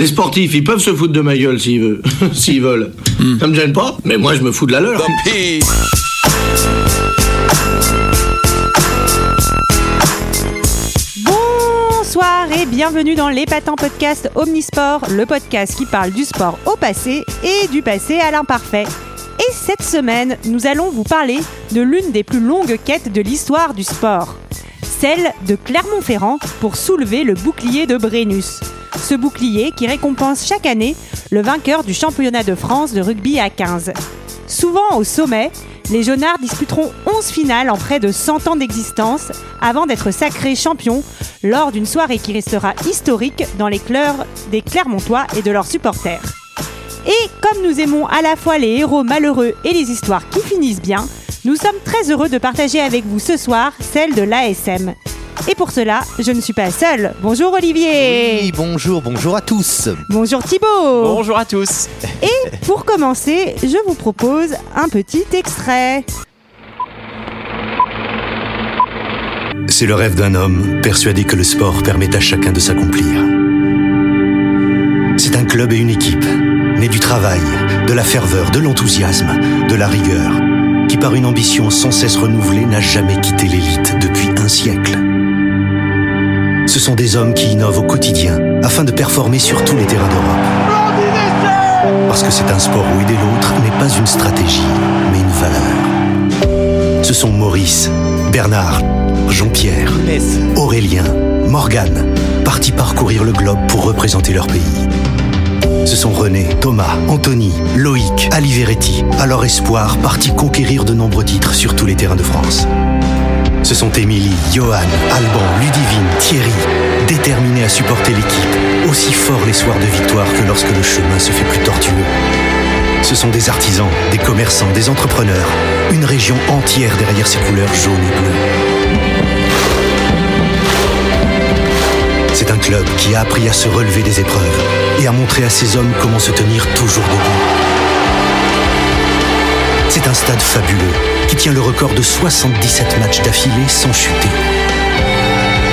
Les sportifs, ils peuvent se foutre de ma gueule s'ils veulent. s'ils veulent. Ça me gêne pas, mais moi je me fous de la leur. Bonsoir et bienvenue dans l'épatants podcast Omnisport, le podcast qui parle du sport au passé et du passé à l'imparfait. Et cette semaine, nous allons vous parler de l'une des plus longues quêtes de l'histoire du sport, celle de Clermont-Ferrand pour soulever le bouclier de Brennus. Ce bouclier qui récompense chaque année le vainqueur du championnat de France de rugby à 15. Souvent au sommet, les Jaunards disputeront 11 finales en près de 100 ans d'existence avant d'être sacrés champions lors d'une soirée qui restera historique dans les cœurs des Clermontois et de leurs supporters. Et comme nous aimons à la fois les héros malheureux et les histoires qui finissent bien, nous sommes très heureux de partager avec vous ce soir celle de l'ASM. Et pour cela, je ne suis pas seule. Bonjour Olivier Oui, bonjour, bonjour à tous. Bonjour Thibaut Bonjour à tous. Et pour commencer, je vous propose un petit extrait. C'est le rêve d'un homme persuadé que le sport permet à chacun de s'accomplir. C'est un club et une équipe, nés du travail, de la ferveur, de l'enthousiasme, de la rigueur, qui par une ambition sans cesse renouvelée n'a jamais quitté l'élite depuis un siècle. Ce sont des hommes qui innovent au quotidien afin de performer sur tous les terrains d'Europe. Parce que c'est un sport où aider l'autre n'est pas une stratégie, mais une valeur. Ce sont Maurice, Bernard, Jean-Pierre, Aurélien, Morgane, partis parcourir le globe pour représenter leur pays. Ce sont René, Thomas, Anthony, Loïc, Aliveretti, à leur espoir, partis conquérir de nombreux titres sur tous les terrains de France. Ce sont Émilie, Johan, Alban, Ludivine, Thierry, déterminés à supporter l'équipe, aussi forts les soirs de victoire que lorsque le chemin se fait plus tortueux. Ce sont des artisans, des commerçants, des entrepreneurs, une région entière derrière ces couleurs jaunes et bleues. C'est un club qui a appris à se relever des épreuves et à montrer à ses hommes comment se tenir toujours debout. C'est un stade fabuleux qui tient le record de 77 matchs d'affilée sans chuter.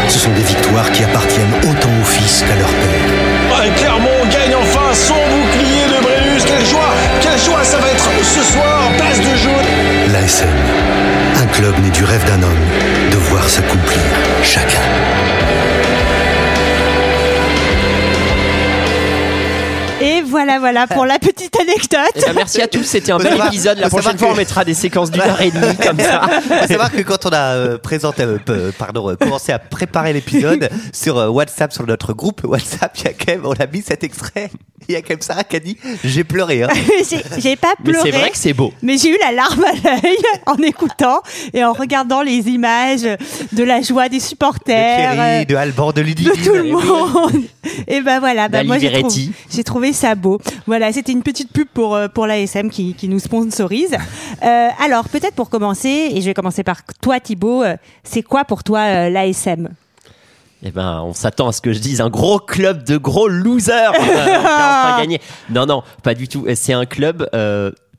Ce sont des victoires qui appartiennent autant aux fils qu'à leur père. Ouais, Clermont gagne enfin son bouclier de Brennus. Quelle joie, quelle joie ça va être ce soir, place de jaune. L'ASM, un club né du rêve d'un homme de voir s'accomplir chacun. Voilà, voilà pour la petite anecdote. Eh ben, merci à tous, c'était un bel épisode. La prochaine fois, on mettra des séquences d'une heure et demie comme ça. Faut savoir que quand on a euh, présenté, euh, peu- pardon, euh, commencé à préparer l'épisode sur euh, WhatsApp, sur notre groupe WhatsApp, il y a quand même, on a mis cet extrait. Il y a quand même Sarah qui a dit j'ai pleuré. Hein. J'ai- pas Mais pleuré. c'est vrai que c'est beau. Mais j'ai eu la larme à l'œil en écoutant et en regardant les images de la joie des De supporters. Thierry, euh, de Alban, de de Ludivine. tout le monde. Et ben voilà, ben moi j'ai trouvé, D'Aliveretti. j'ai trouvé ça beau. Voilà, c'était une petite pub pour euh, pour l'ASM qui, qui nous sponsorise. Euh, alors peut-être pour commencer, et je vais commencer par toi Thibaut, euh, c'est quoi pour toi euh, l'ASM Eh ben, on s'attend à ce que je dise un gros club de gros losers. Va enfin gagner. Non, non, pas du tout. C'est un club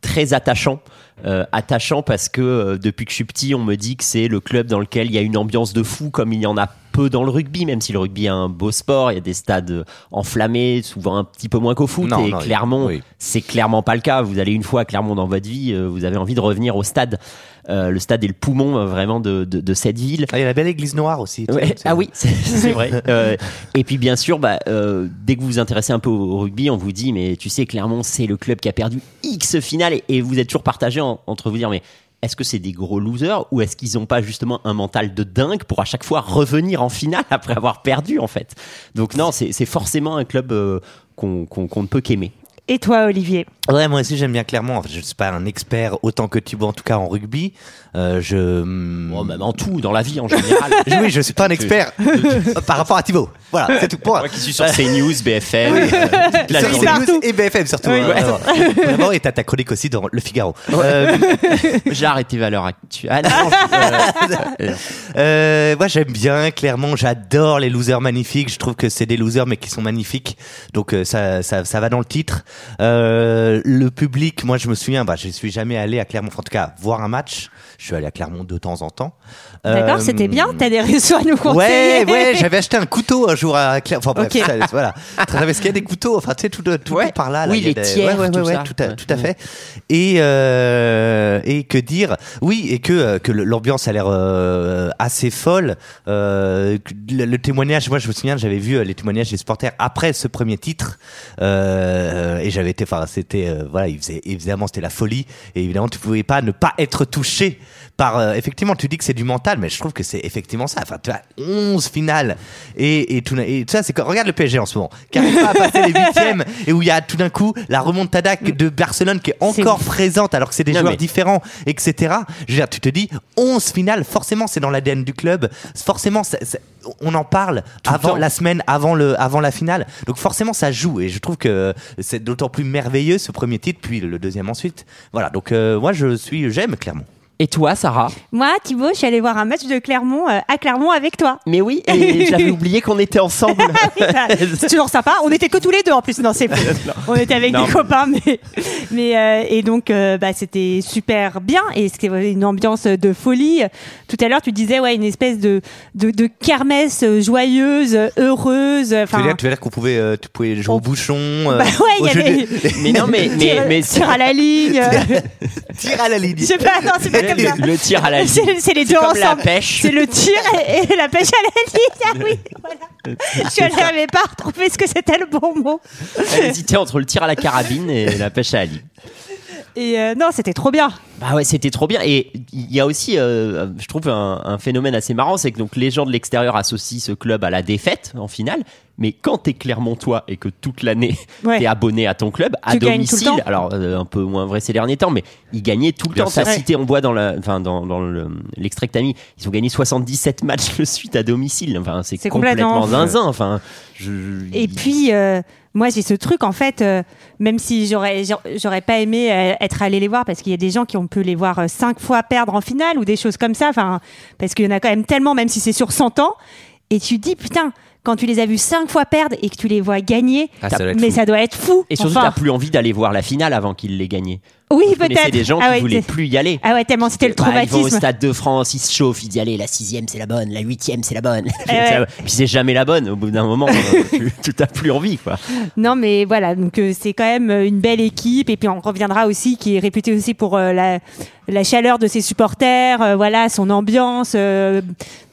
très attachant. Euh, attachant parce que euh, depuis que je suis petit, on me dit que c'est le club dans lequel il y a une ambiance de fou, comme il y en a peu dans le rugby, même si le rugby est un beau sport, il y a des stades enflammés, souvent un petit peu moins qu'au foot. Non, et non, Clermont, oui. c'est clairement pas le cas. Vous allez une fois à Clermont dans votre vie, euh, vous avez envie de revenir au stade. Euh, le stade est le poumon euh, vraiment de, de, de cette ville. Ah, il y a la belle église noire aussi. Ouais, ah oui, c'est vrai. Euh, et puis bien sûr, bah, euh, dès que vous vous intéressez un peu au, rugby, on vous dit, mais tu sais, Clermont, c'est le club qui a perdu X finale, et, et vous êtes toujours partagé en- entre vous dire, mais est-ce que c'est des gros losers ou est-ce qu'ils n'ont pas justement un mental de dingue pour à chaque fois revenir en finale après avoir perdu en fait? Donc non, c'est forcément un club euh, qu'on ne peut qu'aimer. Et toi Olivier? Ouais, moi aussi j'aime bien. Enfin, je ne suis pas un expert autant que Thibaut, en tout cas en rugby. Euh, je. Bon, même en tout, dans la vie en général. Oui, je suis pas un expert par rapport à Thibaut. Voilà, c'est tout pour moi. Moi qui suis sur CNews, BFM, euh, toute la Sur journée. CNews et BFM surtout. Oui, hein, ouais. vraiment. Et t'as ta chronique aussi dans Le Figaro. Euh, J'ai arrêté valeur actuelle. Ah non, euh, euh, moi j'aime bien Clermont, j'adore les losers magnifiques. Je trouve que c'est des losers mais qui sont magnifiques. Donc euh, ça, ça, ça va dans le titre. Euh, le public, moi je me souviens, bah, je suis jamais allé à Clermont, en tout cas voir un match. Je suis allé à Clermont de temps en temps. D'accord, Euh, c'était bien. T'as des réseaux à nous Ouais, conseiller. ouais, j'avais acheté un couteau un jour à Clermont. Enfin bref, Ok. ça, voilà. Parce qu'il y a des couteaux, enfin tu sais, tout, Ouais. par là. là, Oui, a les des- tiers, ouais, ouais, tout ouais, ça. tout, à, Ouais. tout à fait. Et, euh, et que dire? Oui, et que, euh, que l'ambiance a l'air euh, assez folle. Euh, le, le témoignage, moi je me souviens, j'avais vu euh, les témoignages des supporters après ce premier titre. Euh, et j'avais été, enfin c'était, euh, voilà, il faisait, évidemment c'était la folie. Et évidemment, tu pouvais pas ne pas être touché par. euh, effectivement, tu dis que c'est du mental, mais je trouve que c'est effectivement ça. Enfin, tu as 11 finales. Et, et, tout, et tout ça, c'est regarde le PSG en ce moment, qui arrive pas à passer les huitièmes et où il y a tout d'un coup la remontada de Barcelone qui est encore présente alors que c'est des Non, joueurs mais- différents, etc. Je veux dire, tu te dis 11 finales, forcément c'est dans l'ADN du club, forcément on en parle Tout avant la semaine, avant, le, avant la finale. Donc forcément ça joue et je trouve que c'est d'autant plus merveilleux ce premier titre, puis le deuxième ensuite. Voilà, donc euh, moi je suis, j'aime Clermont. Et toi, Sarah Moi, Thibaut, je suis allée voir un match de Clermont euh, à Clermont avec toi. Mais oui, et j'avais oublié qu'on était ensemble. Oui, bah, c'est toujours sympa. On était que tous les deux en plus. Non, c'est. On était avec Non, des copains, mais mais euh, et donc euh, bah c'était super bien et c'était une ambiance de folie. Tout à l'heure, tu disais ouais une espèce de de, de kermesse joyeuse, heureuse. Tu veux dire, tu veux dire qu'on pouvait, euh, tu pouvais jouer au bouchon, euh, bah ouais, y avait de- mais non, mais, mais, tir, mais tir à la ligne. tir à la ligne. Je sais pas, non, c'est pas comme ça. le, tir à la ligne. C'est c'est les deux comme la pêche. C'est le tir et, et la pêche à la ligne. Ah oui, voilà. Je n'arrivais pas à retrouver ce que c'était le bon mot. Elle hésitait entre le tir à la carabine et la pêche à la ligne. Et euh, non, c'était trop bien. Bah ouais, c'était trop bien. Et il y a aussi, euh, je trouve, un, un phénomène assez marrant, c'est que donc les gens de l'extérieur associent ce club à la défaite en finale. Mais quand t'es Clermontois et que toute l'année Ouais. t'es abonné à ton club à Tu gagnes tout le domicile, temps. alors euh, un peu moins vrai ces derniers temps, mais ils gagnaient tout le Bien temps. T'as cité, on voit dans la, enfin dans, dans le- l'extrait que t'as mis, ils ont gagné 77 matchs de suite à domicile. Enfin, c'est C'est complètement complètement zinzin. Enfin, je, Et puis, euh, moi, j'ai ce truc, en fait, euh, même si j'aurais, j'aurais- pas aimé euh, être allé les voir, parce qu'il y a des gens qui ont pu les voir euh, cinq fois perdre en finale ou des choses comme ça, enfin, parce qu'il y en a quand même tellement, même si c'est sur 100 ans, et tu te dis, putain, quand tu les as vus cinq fois perdre et que tu les vois gagner, Ah, ça mais fou. ça doit être fou. Et surtout, Enfin, t'as plus envie d'aller voir la finale avant qu'ils l'aient gagnée. oui, peut-être. des gens ah qui ouais, voulaient plus y aller. Ah ouais, tellement c'était le Bah, ils vont au traumatisme. Stade de France, ils se chauffent, ils disent allez, la sixième c'est la bonne, la huitième c'est la bonne. Eh ouais. Puis c'est jamais la bonne. Au bout d'un moment, euh, tu- t'as plus envie, quoi. Non, mais voilà, donc euh, c'est quand même une belle équipe. Et puis on reviendra aussi, qui est réputée aussi pour euh, la, la chaleur de ses supporters, euh, voilà, son ambiance. euh,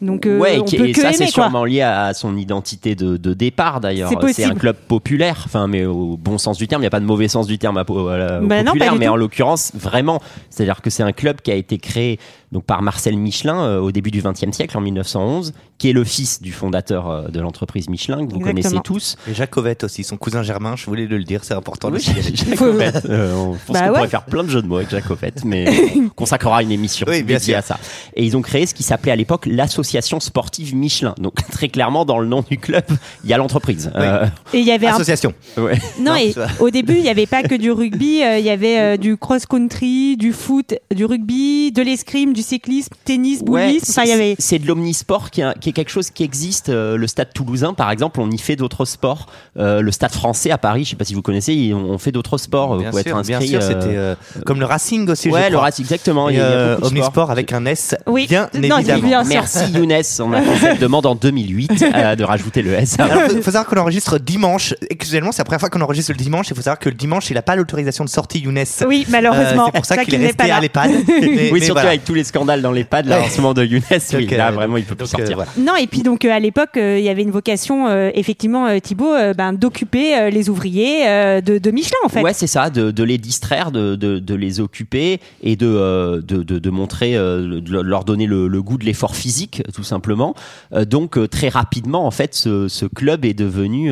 donc euh, ouais, on et, peut et que ça c'est sûrement lié à son identité de, de départ d'ailleurs. C'est possible. un club populaire, enfin, mais au bon sens du terme. Il n'y a pas de mauvais sens du terme à, au Bah populaire, mais tout. en l'occurrence vraiment. C'est-à-dire que c'est un club qui a été créé donc par Marcel Michelin euh, au début du XXe siècle, en 1911, qui est le fils du fondateur euh, de l'entreprise Michelin que vous Exactement. connaissez tous. Et Jacovette aussi, son cousin Germain, je voulais le dire, c'est important. de Oui. Euh, on pense Bah qu'on ouais. pourrait faire plein de jeux de mots avec Jacobette, mais on consacrera une émission Oui, bien dédiée sûr. à ça. Et ils ont créé ce qui s'appelait à l'époque l'association sportive Michelin. Donc très clairement dans le nom du club, il y a l'entreprise. Euh, Et il y avait un Association. ouais. Non, Non, et au début, il n'y avait pas que du rugby, euh, il y avait euh, du cross-country, du foot, du rugby, de l'escrime, du cyclisme, tennis, Ouais, boulisme. Enfin, il y c'est- avait. c'est de l'omnisport qui, est- qui est quelque chose qui existe. Euh, le stade toulousain, par exemple, on y fait d'autres sports. Euh, le stade français à Paris, je sais pas si vous connaissez, on fait d'autres sports. Bien Vous pouvez sûr, être bien sûr, euh, c'était euh, comme le Racing aussi. ouais, je le. Racing, exactement. Et, il y a- il y a euh. Omnisport avec un S. Oui. Bien Non, évidemment. bien. Merci Younes, on a fait cette demande en 2008 euh, de rajouter le S. Alors, faut, faut savoir qu'on enregistre dimanche. Excusez-moi, c'est la première fois qu'on enregistre le dimanche. Il faut savoir que le dimanche, il a pas l'autorisation de sortie, Younes. Oui, Euh, malheureusement. c'est pour ça qu'il est resté pas à l'EHPAD. Oui, mais surtout voilà. avec tous les scandales dans les pads là, Ouais. en ce moment de Younes, oui, là euh, vraiment il peut plus euh, sortir. voilà. Non, et puis donc euh, à l'époque, euh, il y avait une vocation, euh, effectivement, euh, Thibaut, euh, ben, d'occuper euh, les ouvriers euh, de, de Michelin, en fait. Ouais, c'est ça, de, de les distraire, de, de, de les occuper et de, euh, de, de, de montrer, euh, de leur donner le, le goût de l'effort physique, tout simplement. Euh, donc, euh, très rapidement, en fait, ce, ce club est devenu.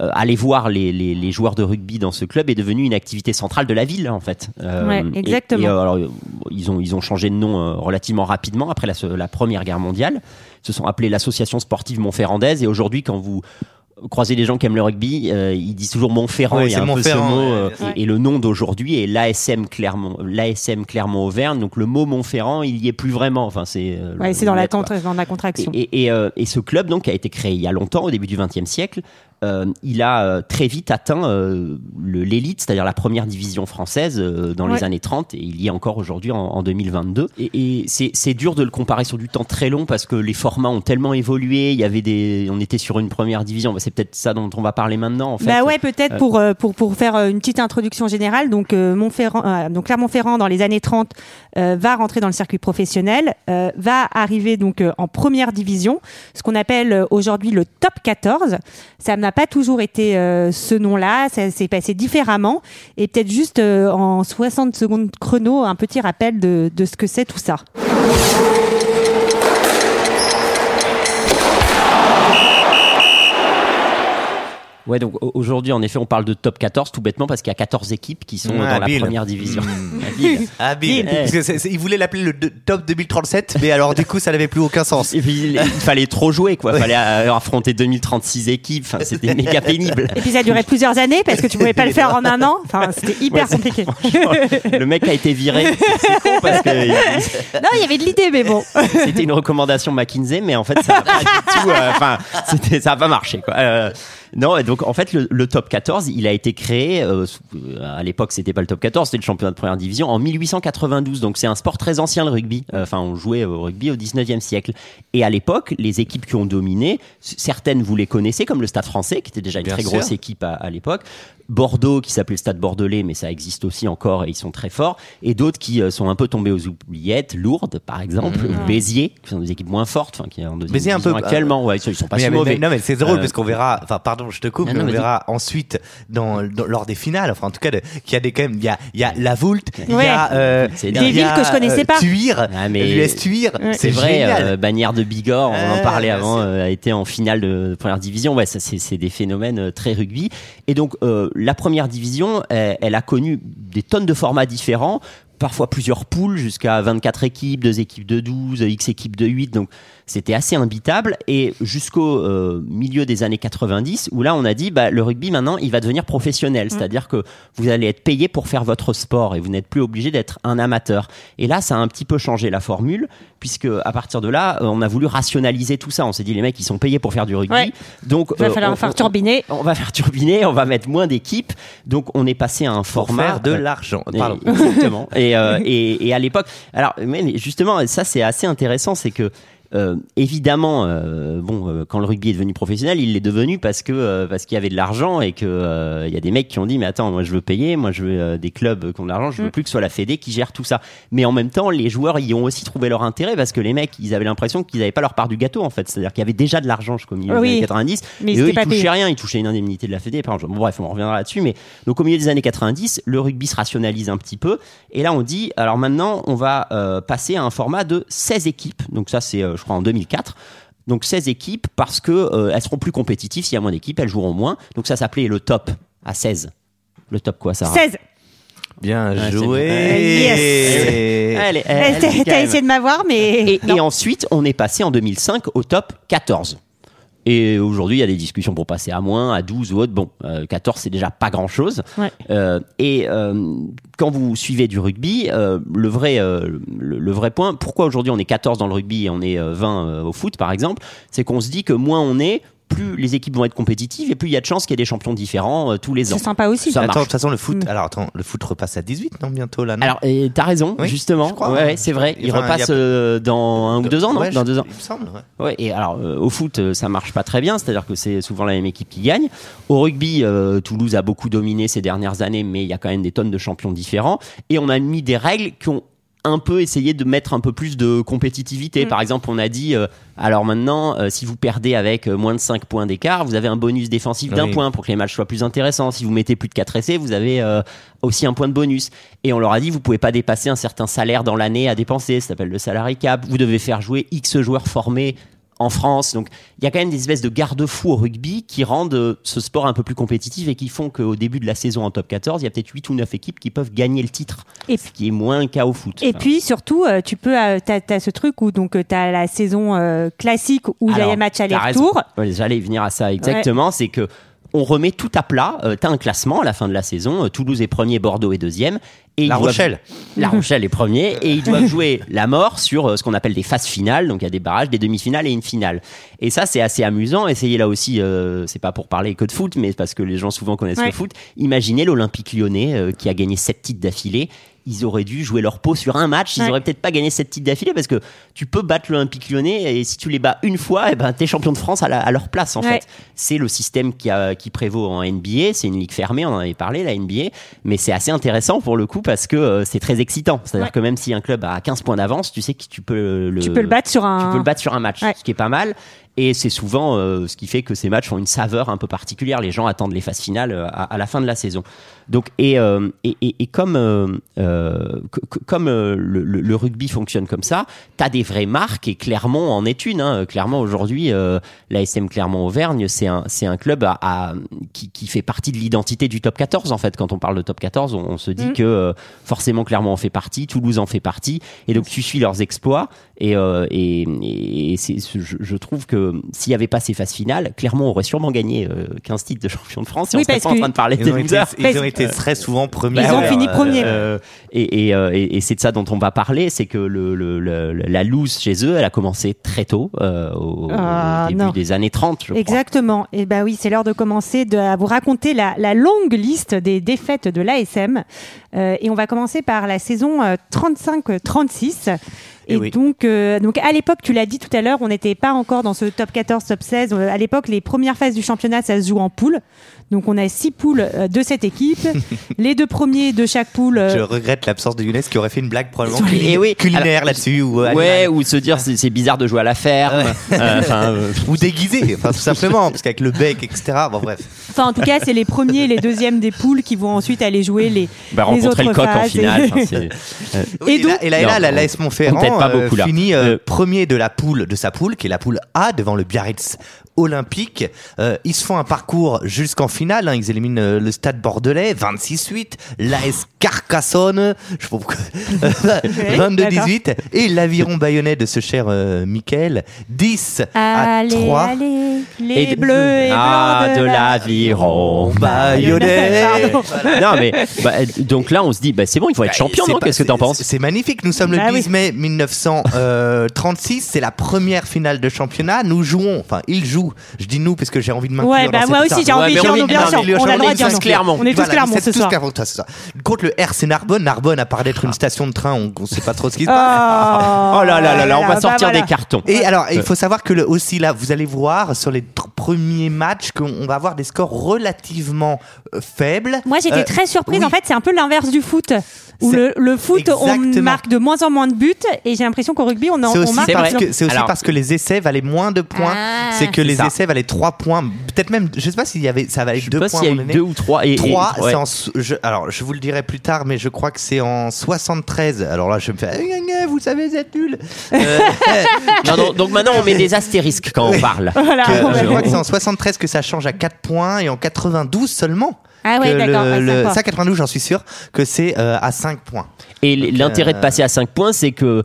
Euh, aller voir les, les, les joueurs de rugby dans ce club est devenu une activité centrale de la ville en fait. Euh, Ouais, exactement. et, euh, alors, ils ont ils ont changé de nom euh, relativement rapidement après la, la première guerre mondiale. Ils se sont appelés l'association sportive Montferrandaise et aujourd'hui quand vous croisez des gens qui aiment le rugby, euh, ils disent toujours Montferrand. Ouais, il y a c'est un peu ce mot. euh, et, et le nom d'aujourd'hui est l'ASM Clermont, l'ASM Clermont-Auvergne. Donc le mot Montferrand, il y est plus vraiment. Enfin, c'est. euh, Ouais, c'est dans, la dans contraction. Et, et, et, euh, et ce club donc a été créé il y a longtemps, au début du XXe siècle, euh, il a euh, très vite atteint euh, l'élite, c'est-à-dire la première division française euh, dans Ouais. les années 30, et il y est encore aujourd'hui en, en 2022. Et, et c'est dur de le comparer sur du temps très long parce que les formats ont tellement évolué. Il y avait des, on était sur une première division. C'est peut-être ça dont on va parler maintenant. En fait. Bah ouais, peut-être Euh, pour, pour, pour faire une petite introduction générale. Donc, euh, Montferrand, euh, donc Clermont-Ferrand, dans les années 30, euh, va rentrer dans le circuit professionnel, euh, va arriver donc euh, en première division, ce qu'on appelle euh, aujourd'hui le top 14. Ça n'a pas toujours été ce nom-là, ça s'est passé différemment. Et peut-être juste en 60 secondes chrono, un petit rappel de, de ce que c'est tout ça. Ouais, donc au- aujourd'hui, en effet, on parle de top 14 tout bêtement parce qu'il y a 14 équipes qui sont Ah, dans la Bill. première division. Habile. Habile. Eh. Parce que c'est- c'est- il voulait l'appeler le top 2037, mais alors du coup, ça n'avait plus aucun sens. Et puis il, il fallait trop jouer, quoi. Il fallait euh, affronter 2036 équipes. Enfin, c'était méga pénible. Et puis ça a duré plusieurs années parce que tu pouvais pas le faire en un an. Enfin, c'était hyper Ouais, compliqué. Le mec a été viré. C'est con parce que il- non, il y avait de l'idée, mais bon. c'était une recommandation McKinsey, mais en fait, ça n'a pas du tout. euh, Enfin, ça n'a pas marché, quoi. Euh, non, et donc en fait, le, le top 14, il a été créé. euh, euh, à l'époque, c'était pas le top 14, c'était le championnat de première division en 1892. Donc c'est un sport très ancien, le rugby. Euh, Enfin, on jouait au rugby au 19e siècle. Et à l'époque, les équipes qui ont dominé, certaines vous les connaissez, comme le Stade Français, qui était déjà une Bien très sûr. grosse équipe à, à l'époque. Bordeaux, qui s'appelait le Stade Bordelais, mais ça existe aussi encore et ils sont très forts. Et d'autres qui euh, sont un peu tombés aux oubliettes, Lourdes, par exemple, ou Béziers, qui sont des équipes moins fortes, qui est en deuxième. Béziers un peu- actuellement. Ouais, ils sont, ils sont pas Mais, si mais- mauvais. mais- non mais c'est drôle Euh, parce qu'on verra enfin pardon je te coupe Non, mais non, on verra ensuite dans, dans- lors des finales enfin en tout cas qu'il y a des quand même il y a il y a la Voulte il y Ouais. a euh, y Des a, villes que je connaissais euh, pas. Tuire Ah, mais- l'US Tuire Ouais. C'est vrai, euh, Bagnères de Bigorre, on en parlait avant, euh, a été en finale de première division. Ouais, ça c'est c'est des phénomènes euh, très rugby. Et donc euh, la première division, elle, a connu des tonnes de formats différents. Parfois plusieurs poules jusqu'à 24 équipes, deux équipes de 12, X équipes de 8. Donc c'était assez imbitable. Et jusqu'au euh, milieu des années 90, où là on a dit bah, le rugby maintenant il va devenir professionnel. C'est-à-dire que vous allez être payé pour faire votre sport et vous n'êtes plus obligé d'être un amateur. Et là ça a un petit peu changé la formule, puisque à partir de là euh, on a voulu rationaliser tout ça. On s'est dit les mecs ils sont payés pour faire du rugby. Ouais. Donc Il va euh, falloir on- faire turbiner. on va faire turbiner, on va mettre moins d'équipes. Donc on est passé à un pour format faire de euh, l'argent et- pardon Exactement. Et, euh, et, et à l'époque, alors mais justement, ça c'est assez intéressant, c'est que euh, évidemment, euh, bon, euh, quand le rugby est devenu professionnel, il l'est devenu parce que parce qu'il y avait de l'argent et que il y a des mecs qui ont dit mais attends, moi je veux payer, moi je veux des clubs qui ont de l'argent, je veux Mm. plus que ce soit la Fédé qui gère tout ça. Mais en même temps, les joueurs y ont aussi trouvé leur intérêt parce que les mecs, ils avaient l'impression qu'ils n'avaient pas leur part du gâteau en fait, c'est-à-dire qu'il y avait déjà de l'argent jusqu'au milieu Oui. des années 90 Mais et eux ils touchaient rien, ils touchaient une indemnité de la Fédé. Par exemple. Bon, bref, on reviendra là-dessus. Mais donc au milieu des années 90, le rugby se rationalise un petit peu. Et là, on dit, alors maintenant, on va euh, passer à un format de 16 équipes. Donc ça, c'est, euh, je crois, en 2004. Donc 16 équipes parce que euh, elles seront plus compétitives. S'il y a moins d'équipes, elles joueront moins. Donc ça s'appelait le top à 16. Le top quoi, Sarah? 16. bien joué bien. Yes. T'as essayé de m'avoir, mais. Et ensuite, on est passé en 2005 au top 14. Et aujourd'hui, il y a des discussions pour passer à moins, à 12 ou autre. Bon, euh, 14, c'est déjà pas grand-chose. Ouais. Euh, et euh, quand vous suivez du rugby, euh, le, vrai, le, le vrai point, pourquoi aujourd'hui on est 14 dans le rugby et on est euh, 20 euh, au foot, par exemple, c'est qu'on se dit que moins on est, plus les équipes vont être compétitives et plus il y a de chances qu'il y ait des champions différents euh, tous les ans. C'est sympa aussi. Ça attends de toute façon le foot Mm. alors attends le foot repasse à 18 non bientôt là non Alors, et t'as raison, Oui, justement. je crois, ouais, ouais, c'est vrai. Il Enfin, repasse il y a- euh, dans un ou deux ans, non Ouais, Dans je- deux ans. il me semble ouais. Ouais, et alors euh, au foot, ça marche pas très bien, c'est-à-dire que c'est souvent la même équipe qui gagne. Au rugby, euh, Toulouse a beaucoup dominé ces dernières années, mais il y a quand même des tonnes de champions différents. Et on a mis des règles qui ont un peu essayé de mettre un peu plus de compétitivité. Mm. Par exemple, on a dit, euh, alors maintenant, euh, si vous perdez avec euh, moins de 5 points d'écart, vous avez un bonus défensif d'un Oui. point pour que les matchs soient plus intéressants. Si vous mettez plus de 4 essais, vous avez euh, aussi un point de bonus. Et on leur a dit, vous pouvez pas dépasser un certain salaire dans l'année à dépenser, ça s'appelle le salary cap. Vous devez faire jouer X joueurs formés en France. Donc, il y a quand même des espèces de garde-fous au rugby qui rendent euh, ce sport un peu plus compétitif et qui font qu'au début de la saison en top 14, il y a peut-être 8 ou 9 équipes qui peuvent gagner le titre. Et ce qui est moins cas au foot. Et Enfin, puis surtout, euh, tu peux, euh, t'as as ce truc où donc tu as la saison classique où il y a les matchs aller-retour. J'allais y venir à ça exactement. C'est que on remet tout à plat. Euh, T'as un classement à la fin de la saison. Euh, Toulouse est premier, Bordeaux est deuxième. Et ils La doivent- Rochelle. La Rochelle est premier et ils doivent jouer la mort sur euh, ce qu'on appelle des phases finales. Donc il y a des barrages, des demi-finales et une finale. Et ça c'est assez amusant. Essayez là aussi, euh, c'est pas pour parler que de foot, mais parce que les gens souvent connaissent Ouais. le foot. Imaginez l'Olympique Lyonnais euh, qui a gagné sept titres d'affilée. Ils auraient dû jouer leur peau sur un match. Ils Ouais. auraient peut-être pas gagné sept titres d'affilée parce que tu peux battre l'Olympique Lyonnais et si tu les bats une fois, eh ben t'es champion de France à, la- à leur place en Ouais. fait. C'est le système qui, a- qui prévaut en NBA. C'est une ligue fermée, on en avait parlé, la NBA. Mais c'est assez intéressant pour le coup parce que euh, c'est très excitant. C'est-à-dire Ouais. que même si un club a 15 points d'avance, tu sais que tu peux le, Tu peux le battre sur un. tu peux le battre sur un match, ce qui est pas mal. Et c'est souvent euh, ce qui fait que ces matchs ont une saveur un peu particulière. Les gens attendent les phases finales euh, à, à la fin de la saison. Donc et euh, et, et, et comme euh, euh, comme euh, le, le- le rugby fonctionne comme ça, t'as des vraies marques et Clermont en est une. Hein. Clermont aujourd'hui, euh, l'ASM Clermont Auvergne, c'est un c'est un club à, à- qui, qui fait partie de l'identité du top 14 en fait. Quand on parle de top 14, on, on se dit Mm. que euh, forcément Clermont en fait partie, Toulouse en fait partie, et donc tu suis leurs exploits. Et, euh, et, et c'est, je, je trouve que s'il n'y avait pas ces phases finales, Clermont aurait sûrement gagné euh, 15 titres de champion de France. Et Oui, on serait pas en que- train de parler des losers. ils été très souvent premiers. Ils ont Euh, fini premiers. Euh, et, et, euh, et- et c'est de ça dont on va parler, c'est que le, le- le- la loose chez eux, elle a commencé très tôt, euh, au, au Ah, début non. des années 30, je crois. Exactement. Et ben oui, c'est l'heure de commencer de, à vous raconter la, la longue liste des défaites de l'ASM. Euh, et on va commencer par la saison euh, 35-36. Et Eh oui. donc, euh, donc à l'époque, tu l'as dit tout à l'heure, on n'était pas encore dans ce top 14, top 16. Euh, À l'époque, les premières phases du championnat, ça se joue en poule. Donc, on a six poules euh, de cette équipe. les deux premiers de chaque poule. euh, Je regrette l'absence de Younes qui aurait fait une blague probablement Sur les- culinaire, Eh oui. culinaire là-dessus ou, Ouais, ou se dire c'est, c'est bizarre de jouer à la ferme. Euh, euh, ou déguisé, tout simplement, parce qu'avec le bec, etc. Bon bref. Enfin, en tout cas, c'est les premiers et les deuxièmes des poules qui vont ensuite aller jouer les, bah, les rencontrer le autres coq en phases. finale. enfin, c'est- Oui, Et là, donc- et là, et là, Non, la l'AS Montferrand pas beaucoup, là. finit euh, Euh, premier de la poule de sa poule, qui est la poule A devant le Biarritz Olympique. Euh, ils se font un parcours jusqu'en finale. hein. ils éliminent euh, le Stade Bordelais 26-8, l'AS Carcassonne, je sais pas pourquoi, 22-18, et l'aviron bayonnais de ce cher euh, Michael 10 à Allez, 3. allez, les Et bleus et ah, blancs de l'aviron Bayonnais. Non mais bah, donc là on se dit bah, c'est bon il faut être champion C'est non pas- qu'est-ce que t'en penses C'est magnifique. Nous sommes le Bah 10 oui. mai 1936. C'est la première finale de championnat. Nous jouons, enfin, ils jouent. Je dis nous parce que j'ai envie de m'inclure Ouais, bah moi aussi j'ai Ouais, envie de dire on est- non, bien sûr. On a le droit de tous dire non. Clermont. On est tous êtes ce tous soir. C'est. Contre le RC Narbonne. Narbonne a parlé d'être une station de train. On ne sait pas trop ce qui se passe. Oh, oh là là là là on va bah sortir des cartons Et alors, il faut savoir que aussi là, vous allez voir sur les premiers matchs qu'on on va avoir des scores relativement euh, faibles. Moi j'étais Euh, très surprise. En fait, c'est un peu l'inverse du foot. Où C'est- le, le foot, on marque de moins en moins de buts et j'ai l'impression qu'au rugby, on, en, C'est on aussi, marque C'est parce vrai. que, c'est aussi Alors- parce que les essais valaient moins de points. Ah. c'est que les ça. essais valaient 3 points. Peut-être même, je sais pas s'il y avait, ça valait je sais 2 pas points. s'il y a eu moment deux donné. ou trois et, et- 3, ouais. c'est en. je- alors, je vous le dirai plus tard, mais je crois que c'est en 73. Alors là, je me. Eh, eh, eh, Vous savez, vous êtes nuls. Euh, Non, non, donc maintenant on met des astérisques quand on parle Voilà. que- Ouais. je crois que c'est en 73 que ça change à 4 points et en 92 seulement. Ah ouais, d'accord, le- ouais, le- ça, 92, j'en suis sûr que c'est euh, à 5 points. et l'intérêt de euh, passer à 5 points c'est que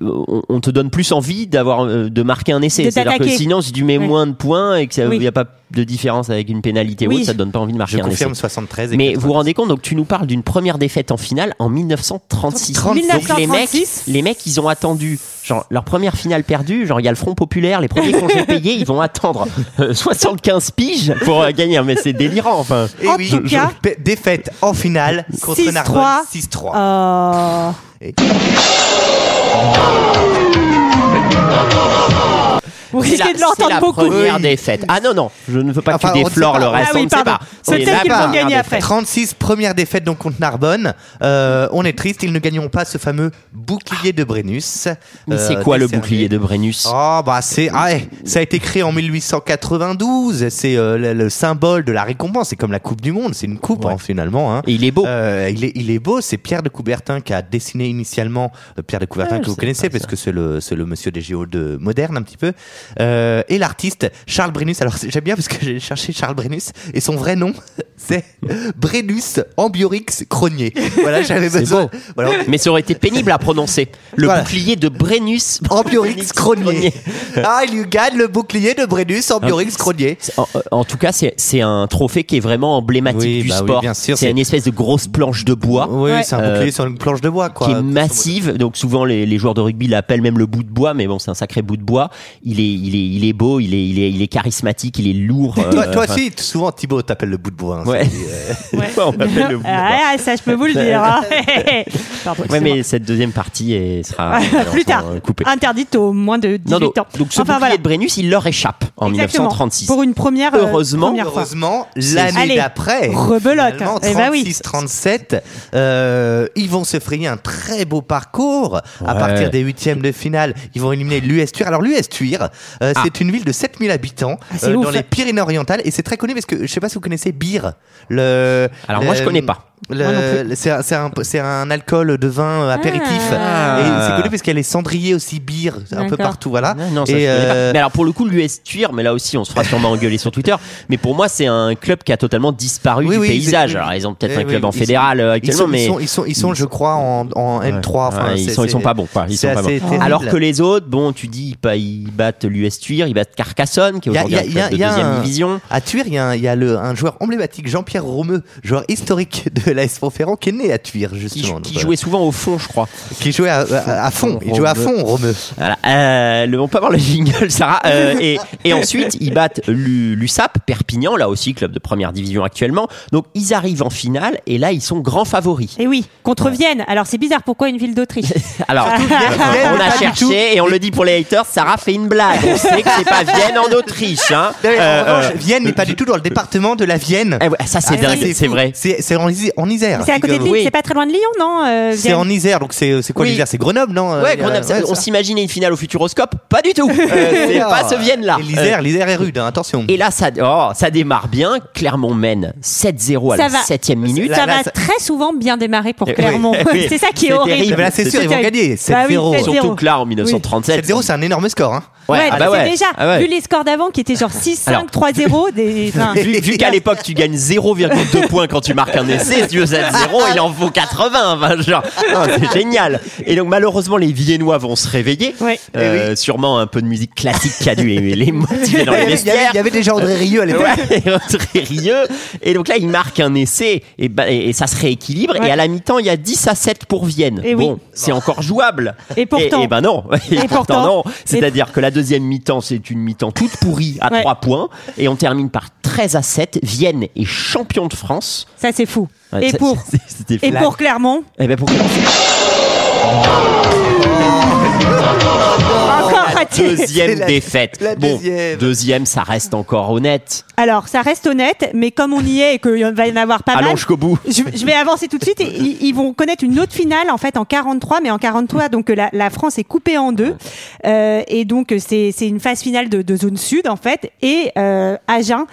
on te donne plus envie d'avoir euh, de marquer un essai. De c'est à dire que sinon si tu mets moins de points et qu'il Oui. n'y a pas de différence avec une pénalité Oui. ou autre, ça te donne pas envie de marquer Je un essai confirme 73. Et Mais vous vous 92. rendez compte, donc tu nous parles d'une première défaite en finale en 1936. 36. Donc les mecs, 1936. les mecs, ils ont attendu, genre leur première finale perdue, genre il y a le Front Populaire, les premiers congés payés, ils vont attendre euh, 75 piges pour euh, gagner. Mais c'est délirant, enfin. Et En oui, tout cas- P- défaite en finale contre 6-3. Narbonne 6-3. Oh. Vous C'est la, risquez de c'est l'entendre la beaucoup. première Oui. défaite. Ah non, non, je ne veux pas Enfin, que tu déflores le reste, Ah oui, on ne sait pardon. pas. C'est est qu'ils vont première gagner après. 36 première défaite donc contre Narbonne. Euh, on est triste, ils ne gagneront pas ce fameux bouclier de Brennus. Mais c'est Euh, quoi le bouclier de Brennus? Oh bah c'est ah ouais, ça a été créé en 1892, c'est euh, le, le symbole de la récompense, c'est comme la Coupe du monde, c'est une coupe Ouais. hein, finalement hein. Et il est beau. Euh, il, est, il est beau, c'est Pierre de Coubertin qui a dessiné initialement euh, Pierre de Coubertin Ah, que vous connaissez parce que c'est le c'est le monsieur des JO de moderne un petit peu euh, et l'artiste Charles Brennus. Alors j'aime bien parce que j'ai cherché Charles Brennus et son vrai nom c'est Brennus Ambiorix Cronier. Voilà, j'avais besoin. Voilà, Mais ça aurait été pénible à prononcer. Le Voilà. bouclier de Brennus. Ambiorix Cronier. Ah, il lui gagne le bouclier de Brennus Ambiorix Cronier. En, en tout cas, c'est c'est un trophée qui est vraiment emblématique Oui, du bah sport. c'est une espèce de grosse planche de bois. Oui, Ouais. c'est un Euh, bouclier sur une planche de bois, quoi. qui est massive. Donc souvent les, les joueurs de rugby l'appellent même le bout de bois, mais bon c'est un sacré bout de bois. Il est il est il est beau, il est il est il est charismatique, il est lourd. Toi, euh, toi aussi, souvent Thibaut t'appelle le bout de bois. hein, Ouais. c'est, euh, Ouais. on m'appelle le bout de bois. Ah, ça, je peux vous le dire. hein. Pardon, Ouais, mais cette deuxième partie est, sera Plus malheureusement, tard. euh, coupée. Interdite aux moins de 18 Non, ans. donc ce enfin, bouclier voilà. de Brennus, il leur échappe en Exactement. 1936. Pour une première, Heureusement. première fois. Heureusement, l'année d'après, rebelote. finalement, Eh ben oui. 36-37, euh, ils vont se frayer un très beau parcours. À partir des huitièmes de finale, ils vont éliminer l'US Tuir. Alors l'US Euh, c'est une ville de 7000 habitants Ah, euh, dans les Pyrénées-Orientales et c'est très connu parce que je sais pas si vous connaissez Beer. Le, Alors le- moi je connais pas. C'est un, alcool de vin euh, apéritif. Ah. Et c'est connu parce a les cendriers aussi, Beer, un peu partout. Voilà. Non, non, ça, et je connais pas. euh, Mais alors pour le coup, l'US Tuir, mais là aussi on se fera sûrement engueuler sur Twitter. Mais pour moi, c'est un club qui a totalement disparu Oui, du oui, paysage. ils- Alors ils ont peut-être un club oui, en fédéral euh, ils actuellement, sont, mais ils sont, ils sont, ils sont, je crois, en, en M3. Enfin, Ouais, ils sont, ils sont pas bons. Quoi. Ils c'est sont pas assez bons. terrible. Alors que les autres, bon, tu dis, ils battent l'US Tuir, ils battent Carcassonne, qui est Il y a- aujourd'hui de a deuxième division. À Tuir, il y a, un, il y a le, un joueur emblématique, Jean-Pierre Romeu, joueur historique de l'AS Montferrand, qui est né à Tuir, Qui, justement. qui Donc, jouait souvent au fond, je crois. Qui jouait à, à- à fond. Il jouait à fond, Romeu. Voilà. Euh, le- on peut avoir le jingle, Sarah. Euh, et, et ensuite, ils battent l'U- l'USAP, Perpignan, là aussi, club de première division actuellement. Donc, ils arrivent en finale, et là, ils sont grands favoris. Et oui, contre Vienne. Alors c'est bizarre, pourquoi une ville d'Autriche Alors, on a cherché, et on le dit pour les haters, Sarah fait une blague. On sait que c'est pas Vienne en Autriche. Hein. Euh, en revanche, euh, Vienne n'est pas du tout dans le département de la Vienne. eh ouais, ça, c'est Ah, dingue, c'est vrai. C'est en, en Isère. C'est à côté de Lille, Oui. c'est pas très loin de Lyon, non euh, C'est en Isère, donc c'est quoi Oui. l'Isère? C'est Grenoble, non Ouais, Euh, Grenoble, ça- ouais, on s'imaginait une finale au Futuroscope Pas du tout. Euh, c'est pas ce Vienne-là. Et L'Isère, l'Isère est rude, hein, attention. Et là, ça, oh, ça démarre bien. Clermont mène 7-0 à Ça la va. 7 minute. Ça là, va ça- très souvent bien démarrer pour Clermont. oui, c'est ça qui est, horrible. Mais là, c'est sûr, ils vont gagner. Bah oui, 7-0. 7-0. Surtout que là, en 1937. 7-0, c'est un énorme score. Hein. Ouais, ah bah c'est ouais. déjà, Ah ouais. vu les scores d'avant qui étaient genre 6, 5, Alors. 3, 0, des, enfin, Vu, vu qu'à l'époque tu gagnes 0,2 points quand tu marques un essai, veux 7-0, il en faut 80. Enfin, genre, non, c'est génial. Et donc malheureusement les Viennois vont se réveiller. Euh, Sûrement un peu de musique classique qui a dû les, les motiver dans Il y, les avait, il y avait- vestiaires. il y avait déjà André Rieu à l'époque. Ouais, André Rieu. Et donc là, il marque un essai et, bah, et, et ça se rééquilibre. Ouais. Et à la mi-temps, il y a 10 à 7 pour Vienne. Et oui. bon, c'est encore jouable. Et pourtant. Et, ben non. Et, pourtant, pourtant. non. C'est-à-dire que la deuxième mi-temps, c'est une mi-temps toute pourrie à Ouais. 3 points. Et on termine par 13 à 7. Vienne est champion de France. ça c'est fou. Ouais, et ça- pour, et pour Clermont, Eh ben, pour- encore Deuxième la- défaite. la bon, deuxième. deuxième, ça reste encore honnête. Alors, ça reste honnête, mais comme on y est et qu'il va y en avoir pas Allons mal, jusqu'au bout. je, je vais avancer tout de suite. Et ils, ils vont connaître une autre finale en fait en 43, mais en 43, donc la, la France est coupée en deux, Euh, et donc c'est une phase finale de, de zone sud en fait, et euh, Agen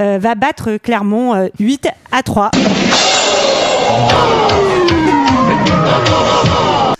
euh, va battre Clermont euh, 8 à 3.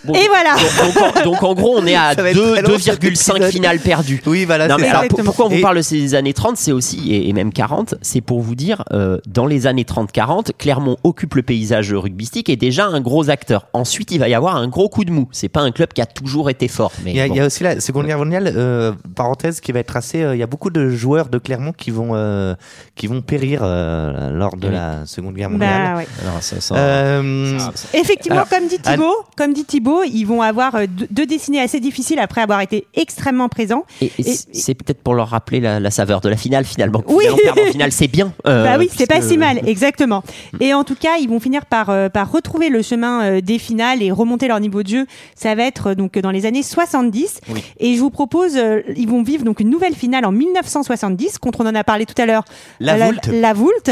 Bon, Et voilà. Donc, donc, en, donc, en gros, on est à Ça va être deux- très long, cet 2,5 épisode. finales perdues. Oui, voilà, Non, c'est mais ça. alors, pour- pourquoi on vous parle de ces années 30 C'est aussi, et, et même 40, c'est pour vous dire, euh, dans les années 30-40, Clermont occupe le paysage rugbystique et est déjà un gros acteur. Ensuite, il va y avoir un gros coup de mou. C'est pas un club qui a toujours été fort. Mais Il y, a, bon. il y a aussi la Seconde Guerre mondiale, euh, parenthèse qui va être assez. euh, il y a beaucoup de joueurs de Clermont qui vont euh, qui vont périr euh, lors de Oui. la Seconde Guerre mondiale. Bah, ouais. Alors, ça, ça- Euh, Effectivement, Alors, comme dit Thibaut, comme dit Thibaut, ils vont avoir euh, deux, décennies assez difficiles après avoir été extrêmement présents. et, c'est- peut-être pour leur rappeler la, la saveur de la finale finalement. Oui. En finale, c'est bien. euh, bah oui, c'est pas si mal, exactement. Et en tout cas, ils vont finir par, euh, par retrouver le chemin des finales et remonter leur niveau de jeu. Ça va être donc dans les années 70. Oui. Et je vous propose, ils vont vivre donc une nouvelle finale en 1970 contre, on en a parlé tout à l'heure, La euh, Voulte. La Voulte.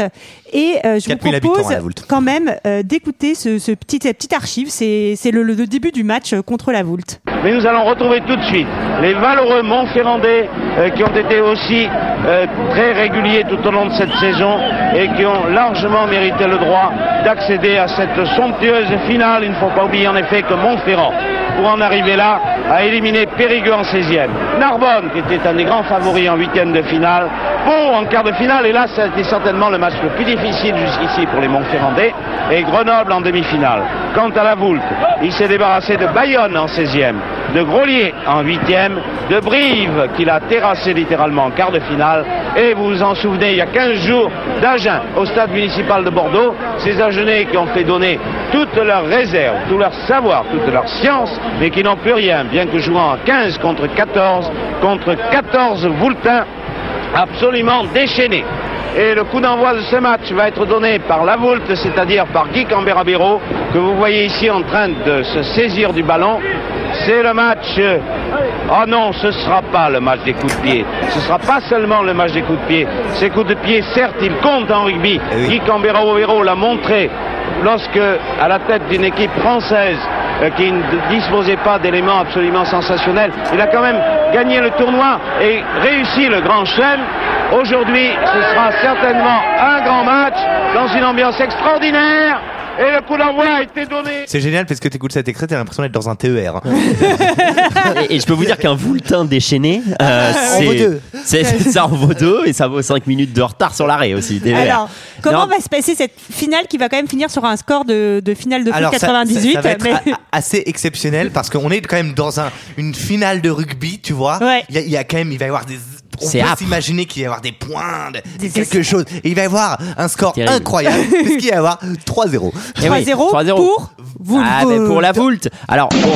Et euh, je vous 4000 habitants, propose la quand même euh, d'écouter ce, ce petit, cette petite archive. C'est c'est le, le début du match euh, contre la Voulte. Mais nous allons retrouver tout de suite les valeureux Montferrandais euh, qui ont été aussi euh, très réguliers tout au long de cette saison et qui ont largement mérité le droit d'accéder à cette somptueuse finale. Il ne faut pas oublier en effet que Montferrand, pour en arriver là, a éliminé Périgueux en 16e. Narbonne, qui était un des grands favoris en huitième de finale. Pau en quart de finale, et là, été certainement le match le plus difficile jusqu'ici pour les Montferrandais. Et Grenoble en demi-finale. Quant à la Voulte, il s'est débarrassé de Bayonne en 16e, de Grolier en 8e, de Brive, qu'il a terrassé littéralement en quart de finale. Et vous vous en souvenez, il y a 15 jours, d'Agen au stade municipal de Bordeaux, ces Agenais qui ont fait donner toutes leurs réserves, tout leur savoir, toute leur science, mais qui n'ont plus rien, bien que jouant à 15 contre 14, contre 14 Voultins absolument déchaînés. Et le coup d'envoi de ce match va être donné par la Voulte, c'est-à-dire par Guy Camberabero, que vous voyez ici en train de se saisir du ballon. C'est le match. Oh non, ce ne sera pas le match des coups de pied. Ce ne sera pas seulement le match des coups de pied. Ces coups de pied, certes, ils comptent en rugby. Eh oui. Guy Camberabero l'a montré lorsque, à la tête d'une équipe française euh, qui ne disposait pas d'éléments absolument sensationnels, il a quand même gagné le tournoi et réussi le grand chelem. Aujourd'hui, ce sera certainement un grand match dans une ambiance extraordinaire. Et le coup d'envoi a été donné. C'est génial parce que t'écoutes cet extrait, t'as l'impression d'être dans un TER. hein. Et, et je peux vous dire qu'un Voultin déchaîné, euh, En vaut c'est, ça en vaut deux et ça vaut 5 minutes de retard sur l'arrêt aussi. TVR. Alors, comment Non, va se passer cette finale qui va quand même finir sur un score de, de finale de Alors, ça- 98 ça, ça va être mais- a- a- assez exceptionnel parce qu'on est quand même dans un, une finale de rugby, tu vois. Ouais. Y, il y a quand même, il va y avoir des. On C'est peut âpre. s'imaginer qu'il va y avoir des points, de- Des- quelque chose. Et il va y avoir un score Terrible. incroyable parce qu'il va y avoir? 3-0. Eh oui, 3-0 3-0. pour vous. Ah, mais pour la Voulte. Alors, bon,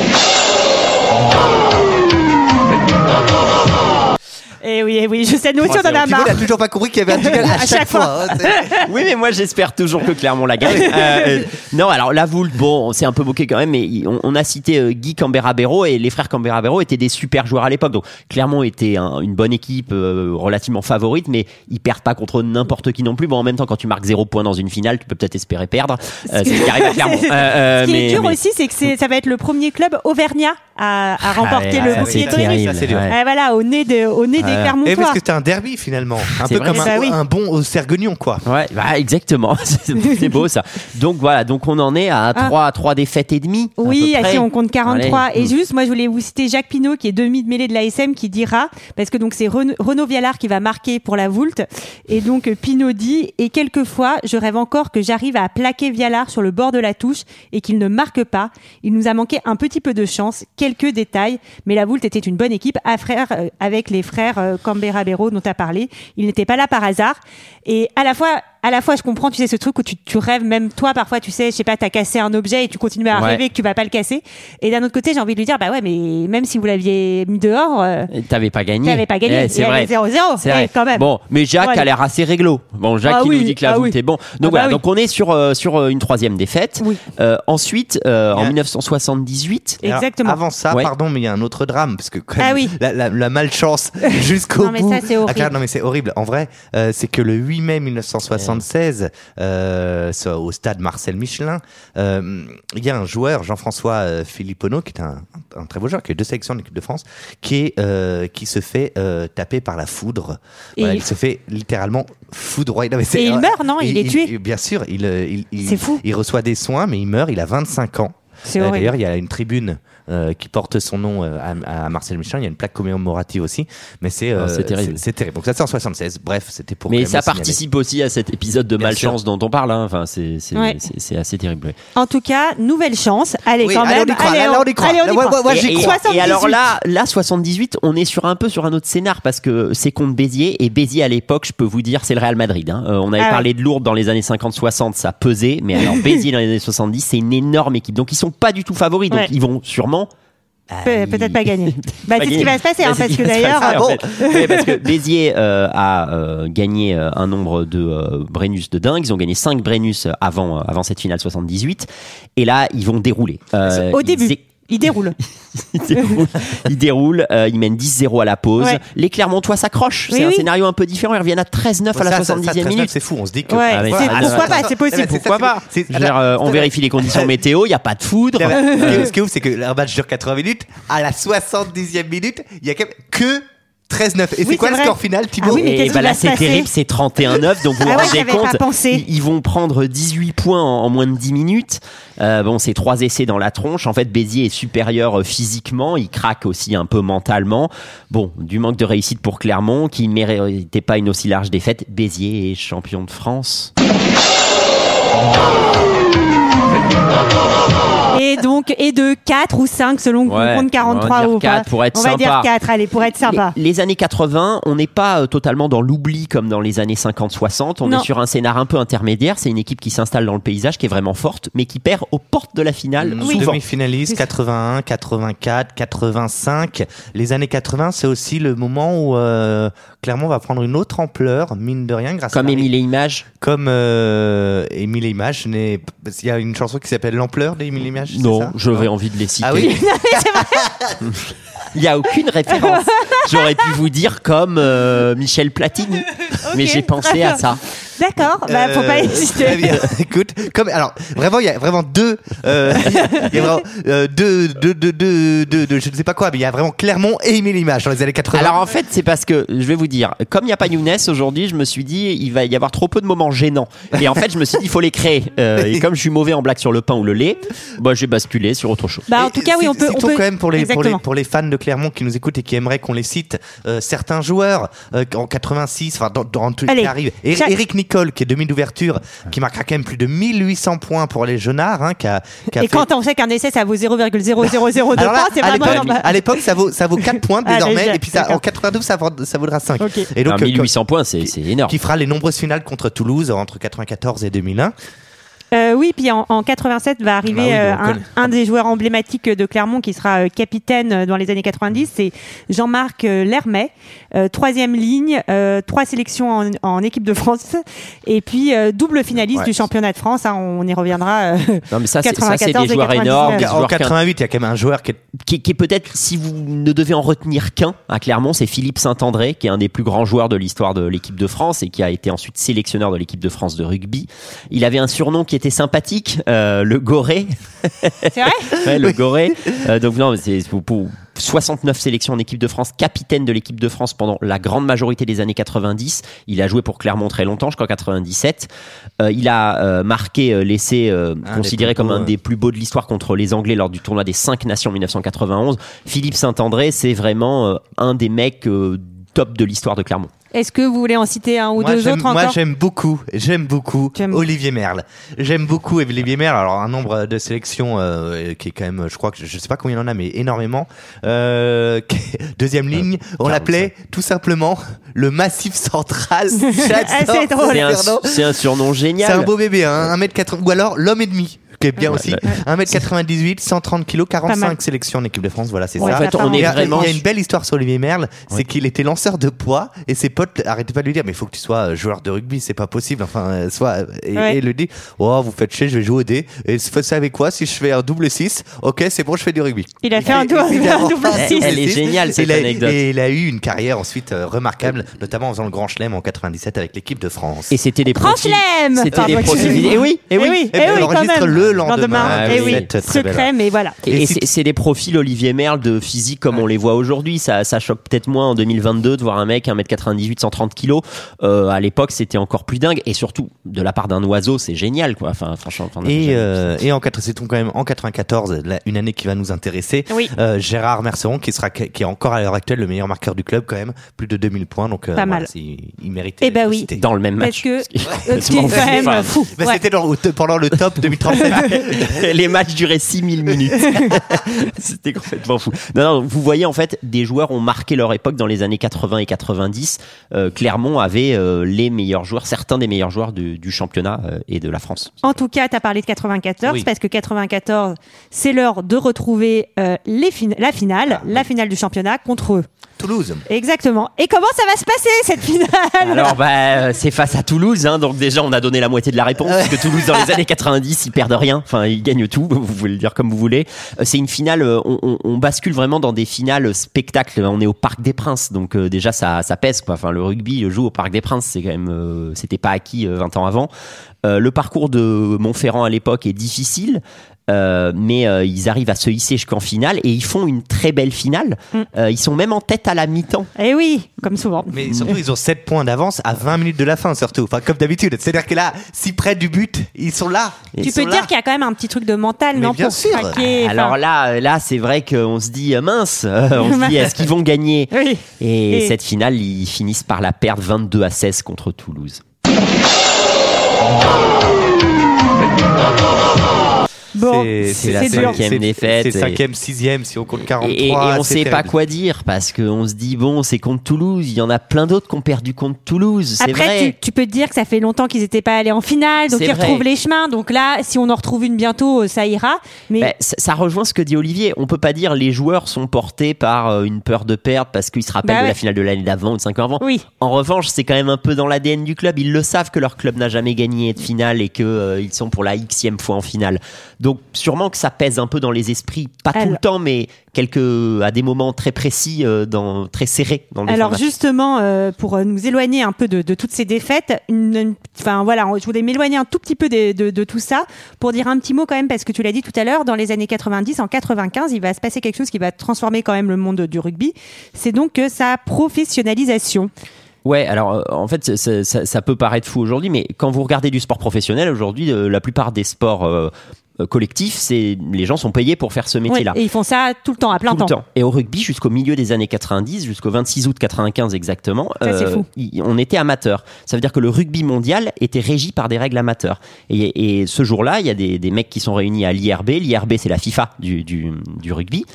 Et oui, eh oui, je sais, nous aussi on en a marre. n'a toujours pas compris qu'il y avait un jingle à, À chaque, chaque fois. hein, oui, mais moi j'espère toujours que Clermont la gagne. Euh, euh, non, alors la Voulte, bon, on s'est un peu moqué quand même, mais on, on a cité euh, Guy Camberabero et les frères Camberabero étaient des super joueurs à l'époque. Donc Clermont était un- une bonne équipe euh, relativement favorite, mais ils perdent pas contre n'importe qui non plus. Bon, en même temps, quand tu marques zéro point dans une finale, tu peux peut-être espérer perdre. Euh, c'est ce qui arrive à Clermont. Euh, euh, Ce qui mais- est dur mais- aussi, c'est que ça va être le premier club auvergnat à, à remporter Ah, le bouclier. Ouais, voilà, au nez, de, au nez des Et Clermontois. parce que c'était un derby finalement. Un peu vrai. comme un, Bah oui. un bon au Serguignon, quoi. Ouais, bah exactement. C'est beau ça. Donc voilà, donc on en est à 3 trois défaites et demie. Oui, près. si on compte 43. Allez. Et juste, moi, je voulais vous citer Jacques Pinot, qui est demi de mêlée de l'ASM, qui dira, parce que donc c'est Ren- Renaud Viallard qui va marquer pour la Voulte. Et donc, euh, Pinot dit, et quelquefois, je rêve encore que j'arrive à plaquer Viallard sur le bord de la touche et qu'il ne marque pas. Il nous a manqué un petit peu de chance, quelques détails, mais la Voulte était une bonne équipe à frère, euh, avec les frères euh, Cambera-Béraud dont tu as parlé. Ils n'étaient pas là par hasard. Et à la fois, à la fois, je comprends, tu sais, ce truc où tu, tu rêves, même toi, parfois, tu sais, je sais pas, t'as cassé un objet et tu continues à Ouais. rêver que tu vas pas le casser. Et d'un autre côté, j'ai envie de lui dire, bah ouais, mais même si vous l'aviez mis dehors, euh, T'avais pas gagné. t'avais pas gagné. Eh, c'est Il vrai. avait 0-0. C'est Eh, vrai. quand même. Bon, mais Jacques Ouais. a l'air assez réglo. Bon, Jacques Ah qui oui, nous dit que la ah voûte oui. est bon. Ah Donc bah voilà, oui. donc on est sur euh, sur euh, une troisième défaite. Oui. Euh, ensuite, euh, en Bien. 1978. Alors, Exactement. avant ça, Ouais. pardon, mais il y a un autre drame parce que quand même, Ah oui. la, la- la malchance jusqu'au Non, mais bout. ça, c'est horrible. Ah, non mais c'est horrible. En vrai, euh, c'est que le 8 mai 1976, euh, au stade Marcel Michelin, euh, il y a un joueur, Jean-François euh, Filippono, qui est un, un très beau joueur, qui est deux sélections de l'équipe de France, qui est euh, qui se fait euh, taper par la foudre. Voilà, il- il se fait littéralement foudroyer. Non, mais c'est- Et il meurt, non Il est tué Bien sûr, il, euh, il, il- C'est fou. Il reçoit des soins, mais il meurt. Il a 25 ans. Euh. D'ailleurs, il y a une tribune euh, qui porte son nom euh, à, à Marcel Michelin. Il y a une plaque commémorative aussi, mais c'est euh, Ah, c'est terrible. C'est terrible. Donc ça, c'est en 76. Bref, c'était pour. Mais ça signaler. participe aussi à cet épisode de Bien malchance dont on parle. hein. Enfin, c'est c'est Ouais. assez terrible. ouais. En tout cas, nouvelle chance. Allez, Oui, quand allez, même. on y croit. Allez, là, on y croit. allez, on y croit. et, alors 78. là, là 78, on est sur un peu sur un autre scénar parce que c'est contre Béziers et Béziers à l'époque, je peux vous dire, c'est le Real Madrid. hein. Euh, on avait Ah parlé de Lourdes dans les années 50-60, ça pesait, mais alors Béziers dans les années 70, c'est une énorme équipe. Donc ils sont pas du tout favoris, donc Ouais. ils vont Pe- Peut-être pas gagner. Bah, Pas c'est ce qui va se passer, hein, c'est parce ce que d'ailleurs. ah bon. parce que Béziers euh, a euh, gagné euh, un nombre de euh, Brennus de dingue. Ils ont gagné 5 Brennus avant, euh, avant cette finale 78. Et là, ils vont dérouler. Euh, Au début. Il déroule. déroulent, ils déroulent, euh, ils mènent 10-0 à la pause. Ouais. Les Clermontois s'accrochent. Oui, c'est un oui. scénario un peu différent. Ils reviennent à 13-9 à la Ça, ça, ça, 70e 13, minute. C'est fou. On se dit que. Ouais, Ah, mais pourquoi pas, ça, c'est possible. Pourquoi pas euh, On vérifie les conditions météo. Il n'y a pas de foudre. Ce qui est- Euh, Ce qui est ouf, c'est que le match dure 80 minutes. À la 70e minute, il y a quand même que 13-9. Et Oui, c'est quoi le vrai. score final, Thibaut Ah oui, mais et bah là c'est terrible, c'est 31-9, donc vous Ah vous rendez compte, ils, vont prendre 18 points en, en moins de 10 minutes. Euh, bon, c'est trois essais dans la tronche. En fait, Béziers est supérieur euh, physiquement, il craque aussi un peu mentalement. Bon, du manque de réussite pour Clermont, qui ne méritait pas une aussi large défaite. Béziers est champion de France. Et donc, et de 4 ou 5 selon que Ouais, vous compte on va 43 dire ou pas. pour être On va dire sympa. 4, allez, pour être sympa. Les, les années 80, on n'est pas euh, totalement dans l'oubli comme dans les années 50-60. On Non. est sur un scénar un peu intermédiaire. C'est une équipe qui s'installe dans le paysage, qui est vraiment forte, mais qui perd aux portes de la finale Oui. Demi-finaliste, 81, 84, 85. Les années 80, c'est aussi le moment où euh, Clermont va prendre une autre ampleur, mine de rien, grâce Comme à Émile et Images. Comme euh, Émile et Images. n'est- Il y a une chanson qui s'appelle L'ampleur et Images. Non, j'aurais envie de les citer. Ah oui Il n'y a aucune référence. J'aurais pu vous dire comme euh, Michel Platini, mais j'ai pensé à ça. D'accord, bah, faut pas Euh, hésiter. très bien. Écoute, comme alors vraiment il y a vraiment deux, euh, il y a vraiment euh, deux, deux, deux, deux, deux- deux- je ne sais pas quoi, mais il y a vraiment Clermont et Émile Image dans les années 80. Alors en fait, c'est parce que je vais vous dire, comme il n'y a pas Younes aujourd'hui, je me suis dit il va y avoir trop peu de moments gênants. Et en fait, je me suis dit il faut les créer. Euh, et comme je suis mauvais en blague sur le pain ou le lait, bah j'ai basculé sur autre chose. Bah, en Et tout cas, oui, on peut. On citons peut... quand même pour les, pour, les, Exactement. pour les fans de Clermont qui nous écoutent et qui aimeraient qu'on les cite, euh, certains joueurs euh, en 86, enfin dans, dans tout Allez, qui arrive. Et- chaque- Eric Nicole qui est demi d'ouverture, qui marquera quand même plus de 1800 points pour les Jeunards, hein, qui a, qui a Et fait- quand on sait qu'un essai ça vaut 0,0002 Alors là, points, c'est vraiment. l'époque, à l'époque, ça vaut ça vaut 4 points Ah, désormais et puis ça, en 92 ça, vaut- ça vaudra 5. Ok. Et donc Alors, euh, 1800 points, c'est c'est énorme. qui fera les nombreuses finales contre Toulouse entre 94 et 2001. Euh, oui, puis en, en 87 va arriver Bah oui, euh, on un, des joueurs emblématiques de Clermont qui sera euh, capitaine euh, dans les années 90, c'est Jean-Marc euh, Lermet, euh, troisième ligne, euh, trois sélections en, en équipe de France, et puis euh, double finaliste Ouais. du championnat de France. hein, on y reviendra. euh, Non mais ça, c'est ça, c'est 94 des joueurs 99. énormes, des En joueurs qui- 88, il y a quand même un joueur qui est qui, qui est peut-être, si vous ne devez en retenir qu'un à Clermont, c'est Philippe Saint-André, qui est un des plus grands joueurs de l'histoire de l'équipe de France et qui a été ensuite sélectionneur de l'équipe de France de rugby. Il avait un surnom qui était sympathique, euh, le Goré. C'est vrai Ouais, le Goré. Euh, donc non, c'est pour, pour 69 sélections en équipe de France, capitaine de l'équipe de France pendant la grande majorité des années 90. Il a joué pour Clermont très longtemps, jusqu'en 97. Euh, il a euh, marqué euh, l'essai euh, Un considéré des plus comme beaux, un ouais. des plus beaux de l'histoire contre les Anglais lors du tournoi des 5 nations en 1991. Philippe Saint-André, c'est vraiment euh, un des mecs euh, top de l'histoire de Clermont. Est-ce que vous voulez en citer un ou moi, deux autres moi, j'aime beaucoup, j'aime beaucoup Olivier Merle. J'aime beaucoup Olivier Merle. Alors, un nombre de sélections euh, qui est quand même, je crois que je sais pas combien il en a, mais énormément. Euh, deuxième ligne, on 45. l'appelait tout simplement le massif central. Un, c'est un surnom génial. C'est un beau bébé, hein, 1m80, ou alors l'homme et demi, qui est bien aussi. 1m98, 130 kg, Pas mal. 45 sélections en équipe de France, voilà, c'est Ouais, ça. en fait, on est y, en- a, vraiment. il y a une belle histoire sur Olivier Merle, c'est qu'il était lanceur de poids et ses potes arrêtaient pas de lui dire mais il faut que tu sois euh, joueur de rugby, c'est pas possible. Enfin, euh, soit et, Ouais. et il lui dit oh vous faites chier, je vais jouer au dé. Et vous savez quoi? Si je fais un double 6 ok c'est bon, je fais du rugby. Il a fait un double- évidemment un double pas un six. Elle est géniale, cette Il a- anecdote. Et il a eu une carrière ensuite euh, remarquable, notamment en faisant le Grand Chelem en 97 avec l'équipe de France. Et c'était des Grand. Chelem C'était des. Et oui, et oui. Eh oui, Eh eh ben, oui, quand enregistre même. le lendemain. Ah eh oui, oui, cette très belle secret, mais voilà. Et, Et et si- c'est c'est des profils Olivier Merle de physique comme on les voit aujourd'hui. Ça, ça choque peut-être moins en 2022 de voir un mec 1m98, 130 kilos. Euh, à l'époque, c'était encore plus dingue. Et surtout, de la part d'un oiseau, c'est génial, quoi. Enfin, franchement. enfin, Et, euh, et en quatre- c'est quand même en 94, la- une année qui va nous intéresser. Oui. Euh, Gérard Merceron qui sera qui est encore à l'heure actuelle le meilleur marqueur du club quand même, plus de 2000 points donc euh, Pas voilà, mal. c'est- il mérite. Eh ben oui. dans le même Parce match. que euh, est m'en quand même fou. Ouais. c'était pendant le top 2037. les matchs duraient 6000 minutes. C'était complètement fou. Non, non, vous voyez, en fait, des joueurs ont marqué leur époque dans les années 80 et 90. Euh, Clermont avait euh, les meilleurs joueurs, certains des meilleurs joueurs du, du championnat euh, et de la France. En tout cas, tu as parlé de 94 Oui. parce que 94, c'est l'heure de retrouver euh, les fin- la finale, Ah, la finale du championnat contre eux. Toulouse. Exactement. Et comment ça va se passer cette finale Alors, bah, euh, c'est face à Toulouse, hein, donc déjà, on a donné la moitié de la réponse, parce que Toulouse, dans les années 90, ils perdent rien, enfin, ils gagnent tout, vous pouvez le dire comme vous voulez. Euh, C'est une finale, euh, on, on- on bascule vraiment dans des finales spectacles, on est au Parc des Princes, donc euh, déjà, ça, ça pèse, quoi. Enfin, le rugby, le joue au Parc des Princes, c'est quand même, euh, c'était pas acquis euh, 20 ans avant. Euh, le parcours de Montferrand à l'époque est difficile. Euh, mais euh, ils arrivent à se hisser jusqu'en finale et ils font une très belle finale. Mm. Euh, ils sont même en tête à la mi-temps. Eh oui, comme souvent. Mais surtout, ils ont 7 points d'avance à 20 minutes de la fin, surtout. Enfin, comme d'habitude. C'est-à-dire que là, si près du but, ils sont là. Tu peux dire qu'il y a quand même un petit truc de mental, Mais non bien pour sûr. Alors là, là, c'est vrai qu'on se dit mince. euh, on se dit est-ce qu'ils vont gagner? Oui. Et, Et- cette finale, ils finissent par la perdre 22 à 16 contre Toulouse. Bon, C'est- la cinquième défaite C'est 5ème, 6ème, si on compte 43. Et, et on sait pas quoi dire parce qu'on se dit bon, c'est contre Toulouse. Il y en a plein d'autres qui ont perdu contre Toulouse. C'est Après, vrai. tu, tu peux te dire que ça fait longtemps qu'ils n'étaient pas allés en finale, donc ils vrai. retrouvent les chemins. Donc là, si on en retrouve une bientôt, euh, ça ira. Mais Ben, ça, ça rejoint ce que dit Olivier. On peut pas dire les joueurs sont portés par euh, une peur de perdre parce qu'ils se rappellent Bah de la finale de l'année d'avant ou de 5 ans avant. oui, En revanche, c'est quand même un peu dans l'ADN du club. Ils le savent que leur club n'a jamais gagné de finale et que euh, ils sont pour la xème fois en finale. Donc sûrement que ça pèse un peu dans les esprits, pas tout le temps, mais quelques à des moments très précis, euh, dans, très serrés dans le Alors format. justement, euh, pour euh, nous éloigner un peu de, de toutes ces défaites, enfin voilà, je voulais m'éloigner un tout petit peu de, de tout ça pour dire un petit mot quand même parce que tu l'as dit tout à l'heure, dans les années 90, en 95, il va se passer quelque chose qui va transformer quand même le monde du rugby. C'est donc euh, sa professionnalisation. Ouais, alors euh, en fait, ça, ça- ça peut paraître fou aujourd'hui, mais quand vous regardez du sport professionnel aujourd'hui, euh, la plupart des sports euh, euh, collectifs, c'est les gens sont payés pour faire ce métier-là. Et ils font ça tout le temps, à plein tout le temps. temps. Et au rugby, jusqu'au milieu des années 90, jusqu'au 26 août 95 exactement, Ça, fou. il- on était amateur. Ça veut dire que le rugby mondial était régi par des règles amateurs. Et, et ce jour-là, il y a des, des mecs qui sont réunis à l'IRB. L'IRB, c'est la FIFA du, du, du rugby.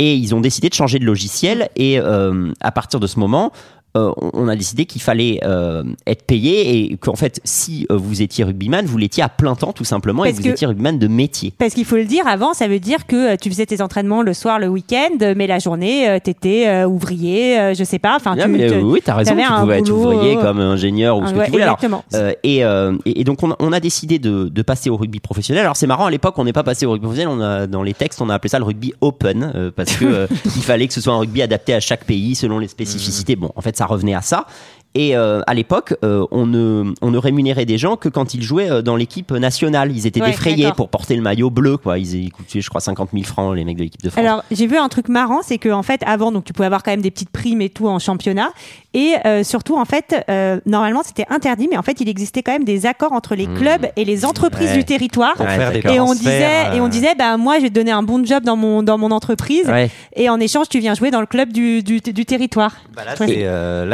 Et ils ont décidé de changer de logiciel. Et euh, à partir de ce moment, euh, on- a décidé qu'il fallait euh, être payé et qu'en fait, si euh, vous étiez rugbyman, vous l'étiez à plein temps tout simplement et vous que- étiez rugbyman de métier. Parce qu'il faut le dire, avant, ça veut dire que tu faisais tes entraînements le soir, le week-end, mais la journée, t'étais ouvrier, je sais pas. Enfin, tu, mais, euh, oui, t'as raison, tu un pouvais être ouvrier comme ingénieur ou ce que ouais, tu voulais. Alors, exactement. et, et, et donc on a, on a décidé de, de passer au rugby professionnel. Alors c'est marrant, à l'époque on n'est pas passé au rugby professionnel, on a, dans les textes on a appelé ça le rugby open parce que il fallait que ce soit un rugby adapté à chaque pays selon les spécificités. Bon, en fait ça revenait à ça. Et euh, à l'époque, euh, on, ne, on ne rémunérait des gens que quand ils jouaient euh, dans l'équipe nationale. Ils étaient Ouais, défrayés pour porter le maillot bleu. Quoi. Ils, ils coûtaient, je crois, 50 000 francs, les mecs de l'équipe de France. Alors, j'ai vu un truc marrant, c'est que en fait, avant, donc tu pouvais avoir quand même des petites primes et tout en championnat, et euh, surtout, en fait, euh, normalement, c'était interdit, mais en fait, il existait quand même des accords entre les clubs et les entreprises Ouais. du territoire. Pour faire des. Et on disait, et on disait, bah moi, je vais te donner un bon job dans mon dans mon entreprise, Ouais. et en échange, tu viens jouer dans le club du du, du territoire. Bah là, c'est, euh,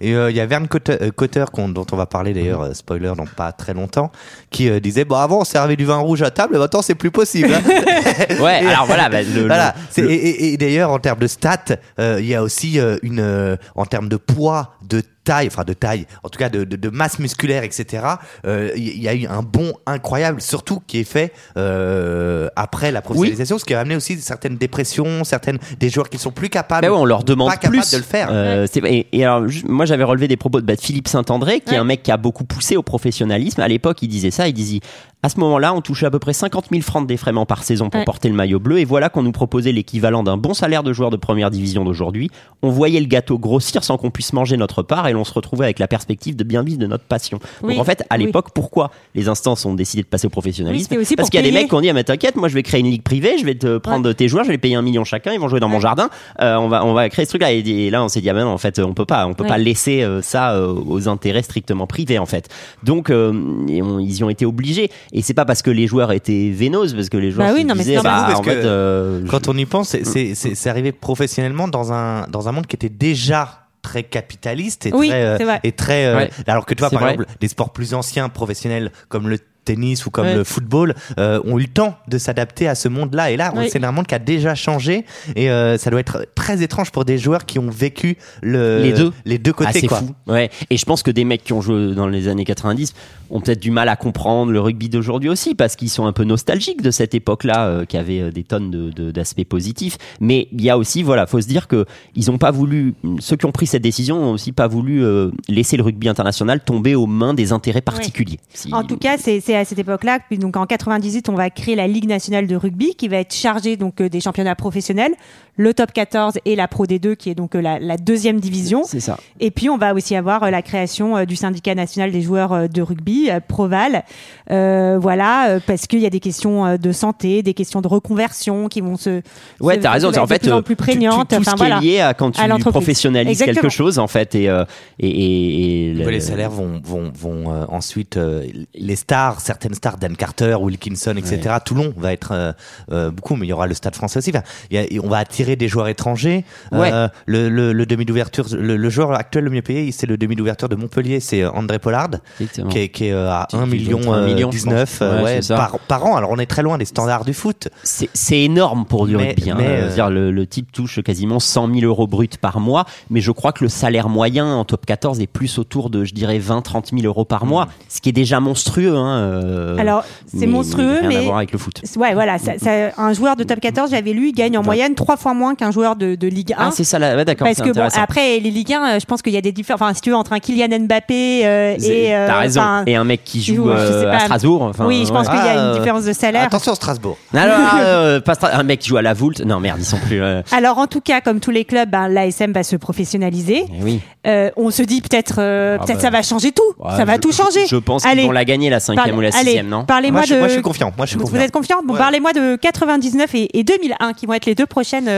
Et euh, il y a Verne Cotter, euh, Cotter, dont on va parler d'ailleurs, euh, spoiler, dans pas très longtemps, qui disait Bon, avant, on servait du vin rouge à table, maintenant, c'est plus possible. hein. Ouais, Et- alors voilà, bah, le- Voilà. le- C'est- le- Et, et- et d'ailleurs, en termes de stats, il y a aussi une, en termes de poids, de taille, enfin de taille, en tout cas de, de, de masse musculaire, etc. euh, Il y, y a eu un bond incroyable, surtout qui est fait euh, après la professionnalisation, ce qui a amené aussi certaines dépressions, certaines des joueurs qui sont plus capables. Bah ouais, on leur demande pas plus de le faire. Euh, et, et alors, moi, j'avais relevé des propos de, bah, de Philippe Saint-André, qui est un mec qui a beaucoup poussé au professionnalisme. À l'époque, il disait ça. Il disait à ce moment-là, on touchait à peu près 50 000 francs de défraiement par saison pour Ouais. porter le maillot bleu. Et voilà qu'on nous proposait l'équivalent d'un bon salaire de joueur de première division d'aujourd'hui. On voyait le gâteau grossir sans qu'on puisse manger notre part, et l'on se retrouvait avec la perspective de bien vivre de notre passion. Oui. Donc en fait, à Oui. l'époque, pourquoi les instances ont décidé de passer au professionnalisme Oui, c'était aussi Parce qu'il y a des mecs qui ont dit ah, mais t'inquiète, moi je vais créer une ligue privée, je vais te prendre tes joueurs, je vais les payer un million chacun, ils vont jouer dans mon jardin. Euh, on va on va créer ce truc là et, et là on s'est dit ah ben non, en fait on peut pas on peut Ouais. pas laisser euh, ça euh, aux intérêts strictement privés en fait. Donc euh, et on- ils y ont été obligés et c'est pas parce que les joueurs étaient vénoses parce que les joueurs Bah oui, se non, mais disaient normal. bah, Parce en que fait euh, Quand on y pense, c'est- c'est c'est- c'est arrivé professionnellement dans un, dans un monde qui était déjà très capitaliste et Oui, très, euh, et très euh, Ouais. alors que tu vois C'est par vrai. exemple des sports plus anciens professionnels comme le tennis ou comme Ouais. le football euh, ont eu le temps de s'adapter à ce monde-là et là on- Oui. c'est un monde qui a déjà changé et euh, ça doit être très étrange pour des joueurs qui ont vécu le, Les deux. les deux Ah, côtés c'est quoi. fou. Ouais. Et je pense que des mecs qui ont joué dans les années 90 ont peut-être du mal à comprendre le rugby d'aujourd'hui aussi parce qu'ils sont un peu nostalgiques de cette époque-là euh, qui avait des tonnes de- de- d'aspects positifs. Mais il y a aussi, voilà, faut se dire que ils ont pas voulu, ceux qui ont pris cette décision ont aussi pas voulu euh, laisser le rugby international tomber aux mains des intérêts particuliers. Si- En tout cas, c'est c'est à cette époque-là. Puis donc en 98, on va créer la Ligue nationale de rugby qui va être chargée donc euh, des championnats professionnels, le top 14 et la Pro D2 qui est donc euh, la, la deuxième division. C'est ça. Et puis on va aussi avoir euh, la création euh, du syndicat national des joueurs euh, de rugby, euh, Proval. Euh, voilà, euh, parce qu'il y a des questions euh, de santé, des questions de reconversion qui vont se. Ouais, se- t'as raison. En fait, plus en plus tout- prégnantes. tout, tout Enfin, ce qui voilà. est lié à quand tu professionnalises quelque chose, en fait, et euh, et, et, et le- Ouais, les salaires vont, vont, vont euh, ensuite euh, les stars, certaines stars, Dan Carter, Wilkinson, etc. Toulon va être euh, euh, beaucoup, mais il y aura le Stade Français aussi. Enfin, il y a- on va attirer des joueurs étrangers. Ouais. Euh, le, le, le demi d'ouverture, le, le joueur actuel le mieux payé, c'est le demi d'ouverture de Montpellier, c'est André Pollard, qui est, qui est à Qui- 1 qui million, doit être un million, je 19 pense. Ouais, ouais, c'est ça. par, par an. Alors on est très loin des standards du foot. C'est énorme pour du rugby. hein. c'est-à-dire le, le type touche quasiment 100 000 euros bruts par mois, mais je crois que le salaire moyen en top 14 est plus autour de, je dirais, 20-30 000 euros par mois, ce qui est déjà monstrueux. Hein, euh, Alors, c'est mais- monstrueux, rien à mais- voir avec le foot. Ouais, voilà. ça- ça- un joueur de top 14, j'avais lu, il gagne en moyenne trois fois moins qu'un joueur de, de Ligue 1. Ah, c'est ça, là, ouais, d'accord. parce que bon, après les Ligue 1, euh, je pense qu'il y a des différences. Enfin, si tu veux, entre un Kylian Mbappé euh, et. euh, T'as raison. Et un mec qui joue euh, à Strasbourg. Oui, je pense ouais. qu'il y a Ah, une euh, différence de salaire. Attention Strasbourg. Alors, euh, pas Stra- un mec qui joue à la Voulte. Non, merde, ils sont plus. euh, Alors, en tout cas, comme tous les clubs, ben, l'ASM va se professionnaliser. eh oui. Euh, on se dit peut-être, euh, Ah peut-être bah. ça va changer tout. Ouais, ça va je- tout changer. Je pense qu'ils vont la gagner la cinquième ou la allez, sixième, non Parlez-moi Moi, je, de. moi, je suis confiant. Moi je suis vous, confiant. vous êtes confiant Bon, Ouais. parlez-moi de 99 et, et 2001 qui vont être les deux prochaines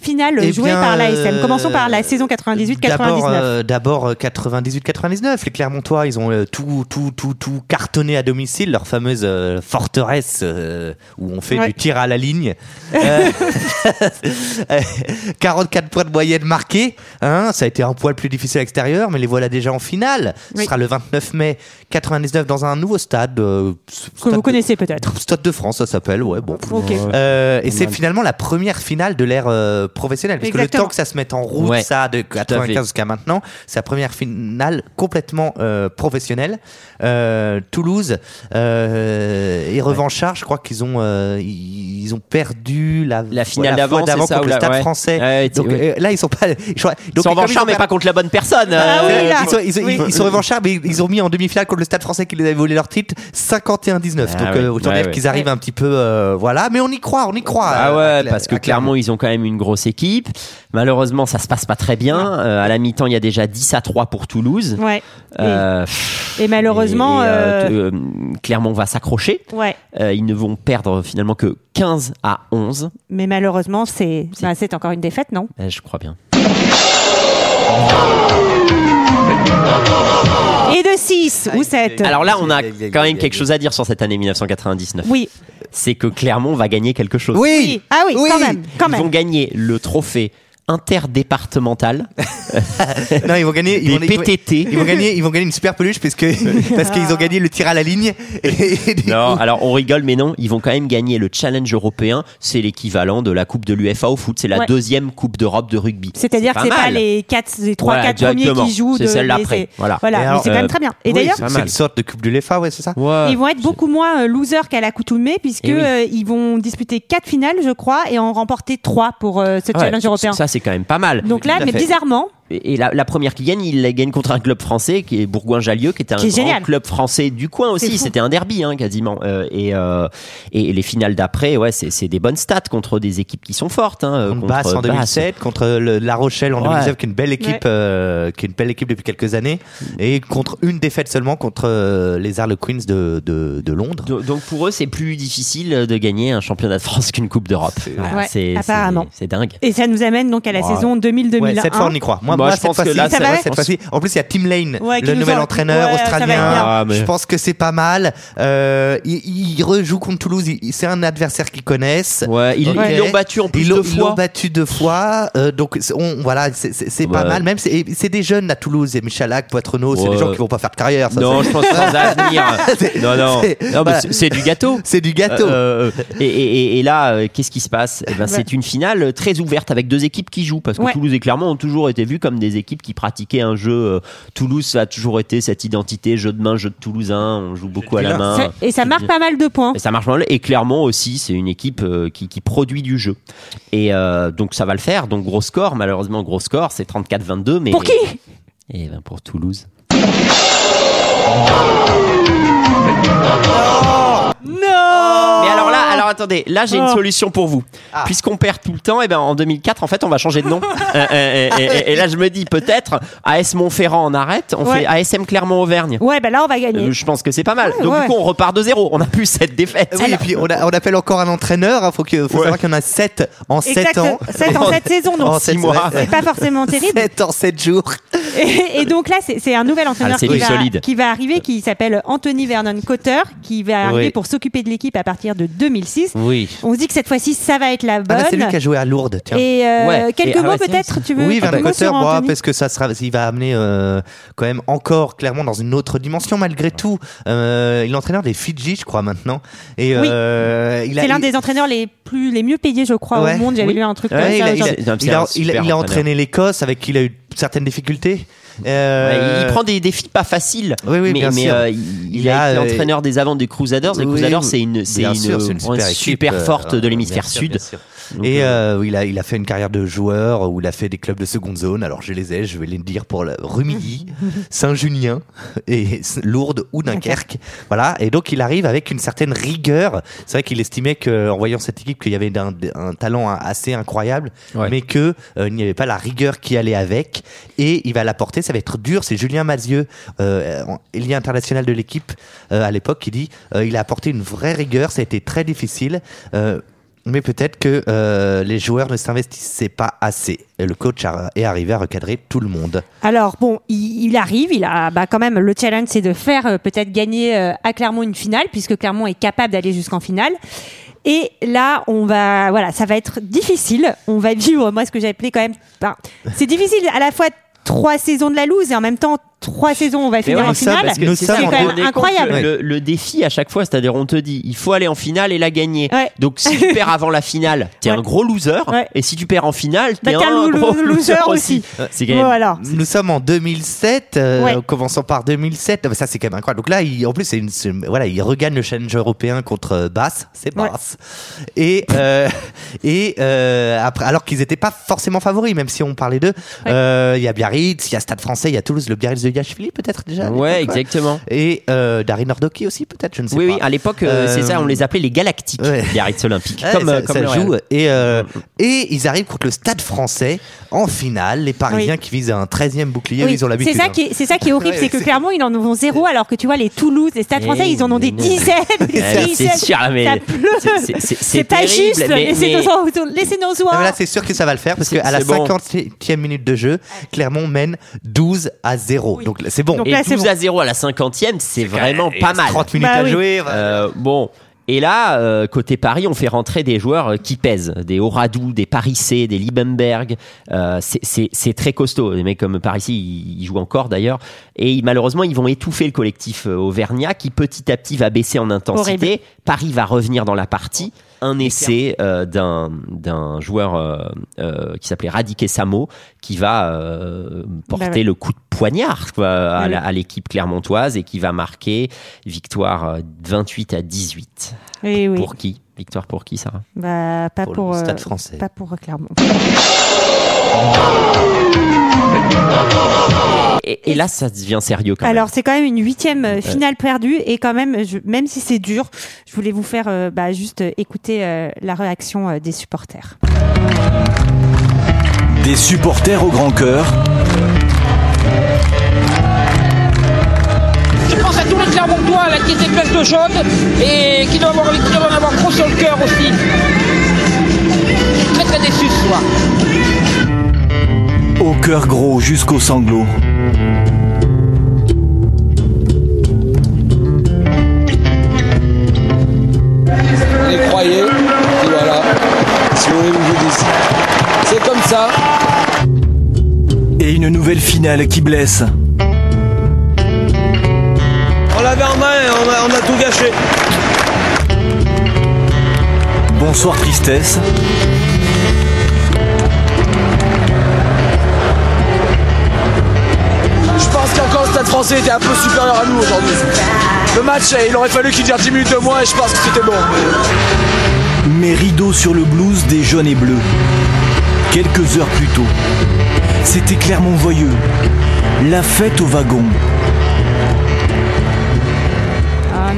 euh, finales Eh jouées bien, par l'ASM. euh, Commençons par la saison 98-99. D'abord, euh, D'abord euh, 98-99. Les Clermontois, ils ont euh, tout, tout, tout, tout cartonné à domicile, leur fameuse euh, forteresse euh, où on fait Ouais. du tir à la ligne. Euh, 44 points de moyenne marqués. Hein, ça a été un poil plus difficile à l'extérieur, mais les voilà déjà en finale. Ce sera le 29 mai 99 dans un nouveau stade. euh, que stade vous de- connaissez peut-être. Stade de France, ça s'appelle. Ouais, bon. Ok. Euh, et c'est finalement la première finale de l'ère euh, professionnelle. Parce que le temps que ça se mette en route, Ouais, ça, de à fait. 95 jusqu'à maintenant, c'est la première finale complètement euh, professionnelle. Euh, Toulouse euh, et revanchard, je crois qu'ils ont, euh, ils ont perdu la, La finale d'avant, contre ou le Stade ouais. français. Ouais, donc ouais. euh, là, ils sont pas. Ils sont revanchards, mais pas contre la bonne personne. Ah euh, oui, là. ils sont, ils, sont- Oui. ils sont revanchards, mais ils ont mis en demi-finale contre le Stade français qui les avait volé leur titre 51-19. Ah donc autant dire qu'ils arrivent un petit peu. euh, voilà, mais on y croit, on y croit. Ah euh, ouais, parce que clairement, ils ont quand même une grosse équipe. Malheureusement, ça se passe pas très bien. Euh, à la mi-temps, il y a déjà 10 à 3 pour Toulouse. Ouais. Et- Euh, et, malheureusement, et, euh, Clermont va s'accrocher. ouais. Euh, ils ne vont perdre finalement que 15 à 11. Mais malheureusement, c'est C'est- bah, c'est encore une défaite, non? Je crois bien. Et de 6 ou 7 Alors là, on a quand même quelque chose à dire sur cette année 1999. Oui. C'est que Clermont va gagner quelque chose. Oui. Ah oui, quand même. Quand Ils même. vont gagner le trophée interdépartemental Non, ils vont gagner. Ils des vont, ils vont- PTT. Ils vont gagner, ils vont gagner une super peluche parce que parce qu'ils ont gagné le tir à la ligne. Et, et du Non, coup- alors on rigole, mais non, ils vont quand même gagner le challenge européen. C'est l'équivalent de la Coupe de l'UFA au foot. C'est la Ouais. deuxième Coupe d'Europe de rugby. C'est-à-dire que c'est pas les 4 les 3 Voilà, 4 premiers qui jouent C'est de celle d'après. Voilà. Voilà, c'est quand même très bien. Et Oui, d'ailleurs, c'est une sorte de coupe de l'EFA, ouais, c'est ça. Ouais. Ils vont être beaucoup moins euh, losers qu'à l'accoutumée puisque Eh oui. euh, ils vont disputer quatre finales, je crois, et en remporter trois pour euh, ce Ouais, challenge européen. Ça, c'est quand même pas mal. Donc là, mais bizarrement, Et la, la première qui gagne, il la gagne contre un club français qui est Bourgoin-Jallieu, qui était un Qui grand génial. club français du coin aussi. C'était un derby hein, quasiment. Euh, et, euh, et les finales d'après, ouais, c'est c'est des bonnes stats contre des équipes qui sont fortes. Hein, euh, Contre Basse en Basse. 2007, contre le- La Rochelle en Ouais. 2019, qui est une belle équipe, Ouais. euh, qui est une belle équipe depuis quelques années, et contre une défaite seulement contre euh, les Harlequins de, de, de Londres. Do- Donc pour eux, c'est plus difficile de gagner un championnat de France qu'une Coupe d'Europe. Ouais, apparemment. c'est c'est dingue. et ça nous amène donc à la Ouais. saison 2000-2001. Ouais, cette fois on y croit. Moi, Moi, moi, je pense que là, ça va ouais, être- cette fois-ci, en plus il y a Tim Lane, Ouais, le nouvel en- entraîneur australien. Ah, mais- Je pense que c'est pas mal. Euh, il, il rejoue contre Toulouse. C'est un adversaire qu'ils connaissent. Ouais, ils l'ont battu en plus Ils l'ont deux ils l'ont fois. battu deux fois, euh, donc voilà, c'est- pas mal. Même c'est des jeunes à Toulouse, et Michalak, Poitrenaud, c'est des gens qui vont pas faire de carrière. Ça, Non, je pense sans avenir. Non, non, c'est- du gâteau. c'est du gâteau. Et, là, euh, qu'est-ce qui se passe? Eh ben, C'est une finale très ouverte avec deux équipes qui jouent parce que. Toulouse et Clermont ont toujours été vus comme des équipes qui pratiquaient un jeu. euh, Toulouse ça a toujours été cette identité jeu de main, jeu de Toulousain. On joue beaucoup à la main. Ça- Et ça marque pas mal de points. Et ça marche mal. Et Clermont aussi, c'est une équipe euh, qui, qui produit du jeu. Et euh, donc ça va le faire. Donc gros score, malheureusement gros score, c'est 34-22. Mais Pour qui? Et ben pour Toulouse. Non Mais alors là, alors attendez, là j'ai une Oh. solution pour vous. Ah. Puisqu'on perd tout le temps, et ben en 2004, en fait, on va changer de nom. Euh, euh, et, et- et là, je me dis peut-être AS Montferrand en arrête, on Ouais. fait ASM Clermont-Auvergne. Ouais, bah là, on va gagner. Euh, je pense que c'est pas mal. Ouais, Donc ouais. du coup, on repart de zéro. On a plus cette défaite. Oui, et puis on, a- on appelle encore un entraîneur. Il faut, que, faut Ouais. savoir qu'il y en a 7 en 7 Exact, ans. 7 en 7 saisons, donc En six sept- mois. c'est pas forcément terrible. 7 en 7 jours. Et, et donc là, c'est c'est un nouvel entraîneur Ah, c'est qui, du va, solide. qui va arriver, qui s'appelle Anthony Vernon Cotter, qui va arriver Oui. pour s'occuper de l'équipe à partir de 2006. Oui. On se dit que cette fois-ci, ça va être la Ah bonne. bah, c'est lui qui a joué à Lourdes, tiens. Et euh, Ouais. quelques Et- mots peut-être, tu veux Oui, Van Cotter, Anthony parce que ça sera, il va amener euh, quand même encore clairement dans une autre dimension malgré tout. Euh, il est l'entraîneur des Fidji, je crois maintenant. Et Oui. euh, C'est l'un il- des entraîneurs les plus les mieux payés, je crois, Ouais. au monde. J'avais Oui. lu un truc Ouais, comme il, ça. a, il, a, il il entraîneur. entraîné l'Écosse avec qui il a eu certaines difficultés. Euh, Ouais, il prend des défis pas faciles, Oui, oui, mais, bien mais, sûr. euh, il, il a a, été euh, entraîneur des avants des Crusaders. Les oui, Crusaders, c'est une, c'est super, équipe, forte de l'hémisphère sud. bien sûr. Donc, Et euh, euh, il, a, il a fait une carrière de joueur où il a fait des clubs de seconde zone. Alors je les ai, je vais les dire pour le Rumilly, Saint-Junien et Lourdes ou Dunkerque. Voilà. Et donc il arrive avec une certaine rigueur. C'est vrai qu'il estimait qu'en voyant cette équipe qu'il y avait un, un talent assez incroyable, Ouais. mais que euh, il n'y avait pas la rigueur qui allait avec. Et il va l'apporter. Ça va être dur. C'est Julien Mazieux, euh, international de l'équipe euh, à l'époque, qui dit euh, il a apporté une vraie rigueur. Ça a été très difficile. Euh, mais peut-être que euh, les joueurs ne s'investissaient pas assez. Et le coach est arrivé à recadrer tout le monde. Alors bon, il, il arrive, il a bah, quand même le challenge, c'est de faire euh, peut-être gagner euh, à Clermont une finale, puisque Clermont est capable d'aller jusqu'en finale. Et là, on va, voilà, ça va être difficile. On va vivre, moi, ce que j'ai appelé quand même. ben, c'est difficile à la fois trois saisons de la loose et en même temps trois saisons on va finir ouais, en sommes- finale. parce que nous C'est quand même incroyable. Le, le défi à chaque fois, c'est-à-dire on te dit, il faut aller en finale et la gagner. Ouais. Donc si tu perds avant la finale, t'es Ouais. un gros loser. Ouais. Et si tu perds en finale, t'es Bah, un un gros lo- loser, loser aussi. aussi. C'est quand même. Voilà. Nous sommes en 2007, euh, Ouais. commençons par 2007. Ah, bah, Ça, c'est quand même incroyable. Donc là, il, en plus, c'est une, voilà, il regagne le challenge européen contre euh, Basse. C'est Ouais. Basse. Et, euh, et euh, après, alors qu'ils n'étaient pas forcément favoris, même si on parlait d'eux. Euh, Il y a Biarritz, il y a Stade français, il y a Toulouse, le Biarritz de Yachvili, peut-être déjà. Ouais, exactement. Et euh, Darin Nordoki aussi, peut-être, je ne sais Oui, pas. oui, à l'époque, euh, c'est Euh, ça, on les appelait les Galactiques, ouais. Biarritz Olympique. Ouais, comme ça, euh, comme ça joue et euh, et ils arrivent contre le Stade Français en finale. Les Parisiens Oui. qui visent un 13e bouclier, Oui, ils ont l'habitude. c'est ça hein. qui est, c'est ça qui est horrible, Ouais, c'est que Clermont ils en ont zéro, alors que tu vois les Toulouse, les Stades Français ils en ont des dizaines, c'est sûr, mais c'est- pas juste. Laissez-nous voir. là, c'est sûr que ça va le faire parce qu'à la c'est bon. 50e minute de jeu, Clermont mène 12 à 0. Donc c'est bon. Donc Et là, c'est 12 bon. à 0 à la 50e, c'est vraiment pas mal. 30 minutes Bah à oui. jouer. Euh, bon. Et là, euh, côté Paris, on fait rentrer des joueurs euh, qui pèsent, des Oradou, des Parissé, des Liebenberg. Euh, c'est- c'est c'est très costaud. Les mecs comme Parissé, ils, ils jouent encore d'ailleurs. Et ils- malheureusement, ils vont étouffer le collectif euh, auvergnat qui petit à petit va baisser en intensité. Horrible. Paris va revenir dans la partie. Un essai euh, d'un d'un joueur euh, euh, qui s'appelait Radiké Samo qui va euh, porter Bah ouais. le coup de poignard quoi, à l'équipe clermontoise et qui va marquer victoire euh, 28 à 18. Oui, oui. Pour qui? Victoire pour qui, Sarah? Bah, pas Pour pour, le euh, Stade français. Pas pour Clermont. Et, et là, ça devient sérieux quand Alors, c'est quand même une huitième euh, finale perdue et quand même, je- même si c'est dur, je voulais vous faire euh, bah, juste euh, écouter euh, la réaction euh, des supporters. Des supporters au grand cœur, Je pense à tous les Clermontois là, qui étaient pleins de chaude et qui doivent, avoir, qui doivent en avoir gros sur le cœur aussi. Je suis très très déçu ce soir. Au cœur gros jusqu'au sanglot. Et croyez, et voilà. Si vous voulez que je vous dise. C'est comme ça. Et une nouvelle finale qui blesse. On l'avait en main et on a, on a tout gâché. Bonsoir tristesse. Le match, eh, il aurait fallu qu'il dure 10 minutes de moins et je pense que c'était bon. Mais rideau sur le blues des jaunes et bleus. Quelques heures plus tôt. C'était Clermont-Voyeux. La fête au wagon.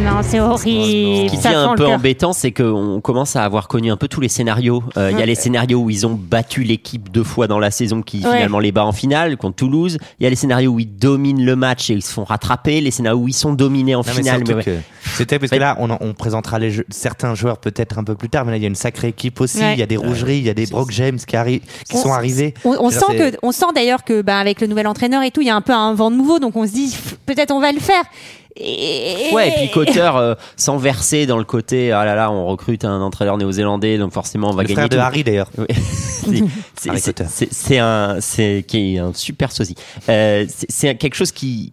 Non, c'est horrible. Ce qui devient un peu embêtant, c'est qu'on commence à avoir connu un peu tous les scénarios. Euh, Il y a les scénarios où ils ont battu l'équipe deux fois dans la saison qui Ouais. finalement les bat en finale contre Toulouse. Il y a les scénarios où ils dominent le match et ils se font rattraper. Les scénarios où ils sont dominés en Non, mais finale. surtout mais ouais. que- C'était parce que là, on, en- on présentera les jeux- certains joueurs peut-être un peu plus tard, mais là, il y a une sacrée équipe aussi. Ouais. Il y a des rougeries, il y a des Brock James qui, arri- qui On- sont arrivés. On, sent que, on sent d'ailleurs que, bah, avec le nouvel entraîneur et tout, il y a un peu un vent de nouveau, donc on se dit peut-être on va le faire. Et... Ouais, et puis Cotter, euh, sans verser dans le côté, ah là là, on recrute un entraîneur néo-zélandais, donc forcément on va Le gagner. frère de tout. Harry d'ailleurs. Oui. C'est- un, c'est qui est un super sosie. Euh, c'est- c'est quelque chose qui,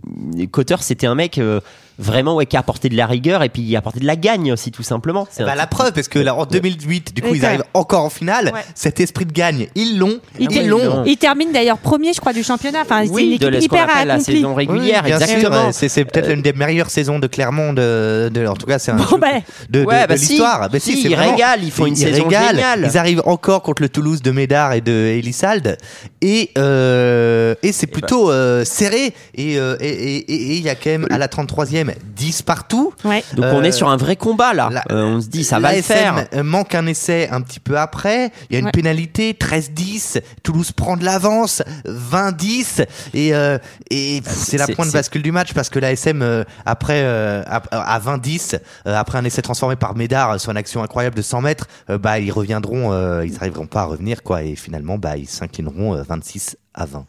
Cotter, c'était un mec euh, vraiment ouais qui a apporté de la rigueur et puis il a apporté de la gagne aussi tout simplement. C'est Bah, la preuve, parce que là, en 2008, du coup, Oui, ils arrivent encore en finale. Ouais. Cet esprit de gagne, ils l'ont. Il, Ils ter- l'ont. il termine d'ailleurs premier, je crois, du championnat. Enfin, c'est une Oui, de équipe hyper appelle la accomplie. saison régulière, Oui, bien sûr, exactement. euh, c'est c'est peut-être une des meilleures saisons de Clermont, de, de- en tout cas, c'est un Bon, bah. de, de- Ouais, de bah si. l'histoire. Bah Si, c'est ils vraiment- régalent, ils font une saison régalent. géniale. Ils arrivent encore contre le Toulouse de Médard et de Elissalde, et euh, et c'est plutôt euh, serré. Et euh, et- et- et- et il y a quand même à la 33e 10 partout. Ouais. Donc on Euh, est sur un vrai combat là. la- Euh, on se dit ça va le L'ASM, faire. euh, manque un essai un petit peu après. Il y a une Ouais. pénalité 13-10. Toulouse prend de l'avance 20-10 et euh, et pff, c'est la c'est- point de c'est- bascule du match parce que l'ASM euh, après euh, à, à 20-10 euh, après un essai transformé par Médard sur une action incroyable de 100 mètres, euh, bah ils reviendront, euh, ils arriveront pas à revenir quoi et finalement bah ils s'inclineront euh, 26 à 20.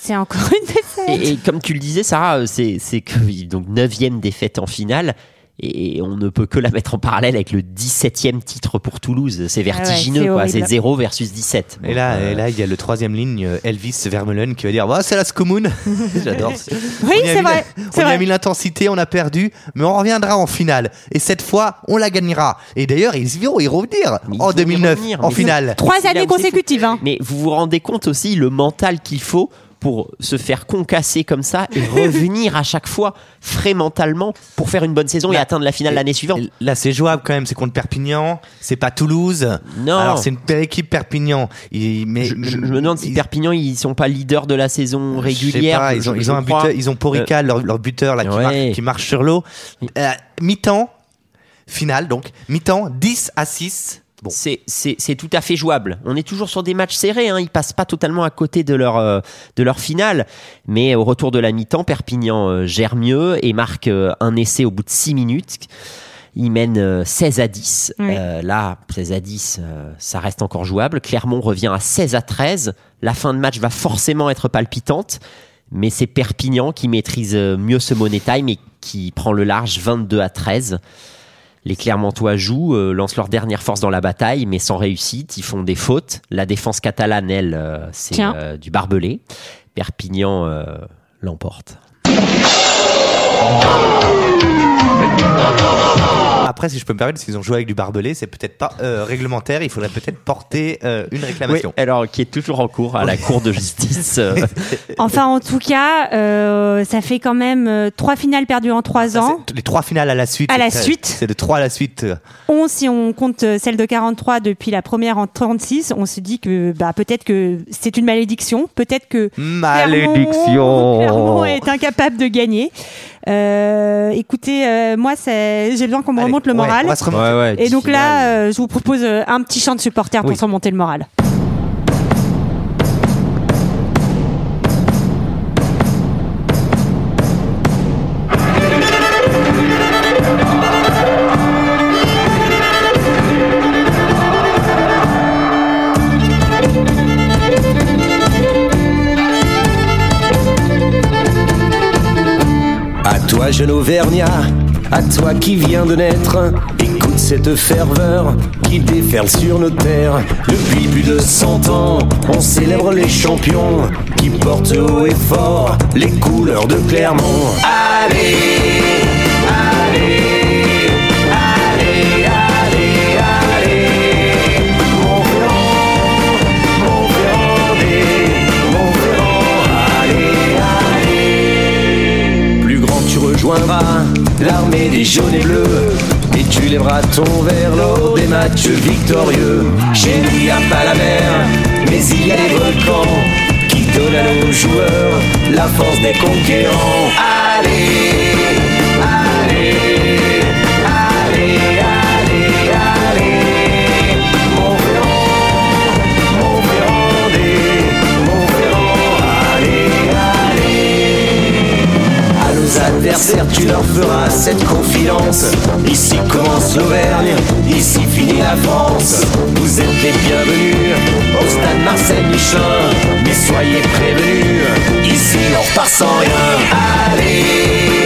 C'est encore une défaite. Et, et comme tu le disais, Sarah, euh, c'est que donc neuvième défaite en finale. Et on ne peut que la mettre en parallèle avec le 17e titre pour Toulouse. C'est vertigineux, Ah c'est quoi. horrible. C'est 0 versus 17. Et là, euh, et là, il y a le troisième ligne, euh, Elvis Vermeulen, qui va dire bah, c'est la Scomoun. J'adore. Oui, c'est vrai. la- On a mis l'intensité, on a perdu, mais on reviendra en finale. Et cette fois, on la gagnera. Et d'ailleurs, ils vont y revenir Mais en vont y 2009, revenir, en finale. Trois années consécutives. Hein. Mais vous vous rendez compte aussi le mental qu'il faut pour se faire concasser comme ça et revenir à chaque fois frais mentalement pour faire une bonne saison et Là, atteindre la finale l'année suivante. Là, c'est jouable quand même. C'est contre Perpignan. C'est pas Toulouse. Non. Alors, c'est une belle équipe Perpignan. Mais, Je, je- je me demande si ils- Perpignan ils sont pas leaders de la saison régulière. pas, ils ont, ils ont un buteur, ils ont Porical, leur, leur buteur là, qui, Ouais. marche, qui marche sur l'eau. Euh, mi-temps, finale donc. Mi-temps, 10 à 6. Bon. C'est- C'est c'est tout à fait jouable. On est toujours sur des matchs serrés. Hein. Ils passent pas totalement à côté de leur, euh, de leur finale. Mais au retour de la mi-temps, Perpignan euh, gère mieux et marque euh, un essai au bout de 6 minutes. Ils mènent euh, 16 à 10. Oui. Euh, là, 16 à 10, euh, ça reste encore jouable. Clermont revient à 16 à 13. La fin de match va forcément être palpitante. Mais c'est Perpignan qui maîtrise mieux ce money time et qui prend le large 22 à 13. Les Clermontois jouent, euh, lancent leur dernière force dans la bataille, mais sans réussite. Ils font des fautes. La défense catalane, elle, euh, c'est euh, du barbelé. Perpignan l'emporte. Après, si je peux me permettre, s'ils ont joué avec du barbelé, c'est peut-être pas euh, réglementaire. Il faudrait peut-être porter euh, une réclamation. alors qui est toujours en cours à la Cour de justice. euh, Enfin, en tout cas, euh, ça fait quand même euh, trois finales perdues en trois Ça, ans. c'est Les trois finales à la suite. À la c'est- suite. C'est de trois à la suite. 11 si on compte celle de 43 depuis la première en 36. On se dit que bah, peut-être que c'est une malédiction. Peut-être que Clermont, Clermont est incapable de gagner. Euh, écoutez, euh, moi, j'ai besoin qu'on me Allez, remonte le ouais, moral. on va se remonter. Et donc là, euh, je vous propose euh, un petit chant de supporter pour se remonter le moral. À toi, jeune Auvergnat, à toi qui viens de naître, écoute cette ferveur qui déferle sur nos terres. Depuis plus de cent ans, on célèbre les champions qui portent haut et fort les couleurs de Clermont. Allez, allez, l'armée des jaunes et bleus. Et tu lèveras ton verre lors des matchs victorieux. Chez nous, y a pas la mer, mais il y a les volcans qui donne à nos joueurs la force des conquérants. Allez, tu leur feras cette confidence. Ici commence l'Auvergne, ici finit la France. Vous êtes les bienvenus au stade Marcel Michelin. Mais soyez prévenus, ici on repart sans rien. Allez,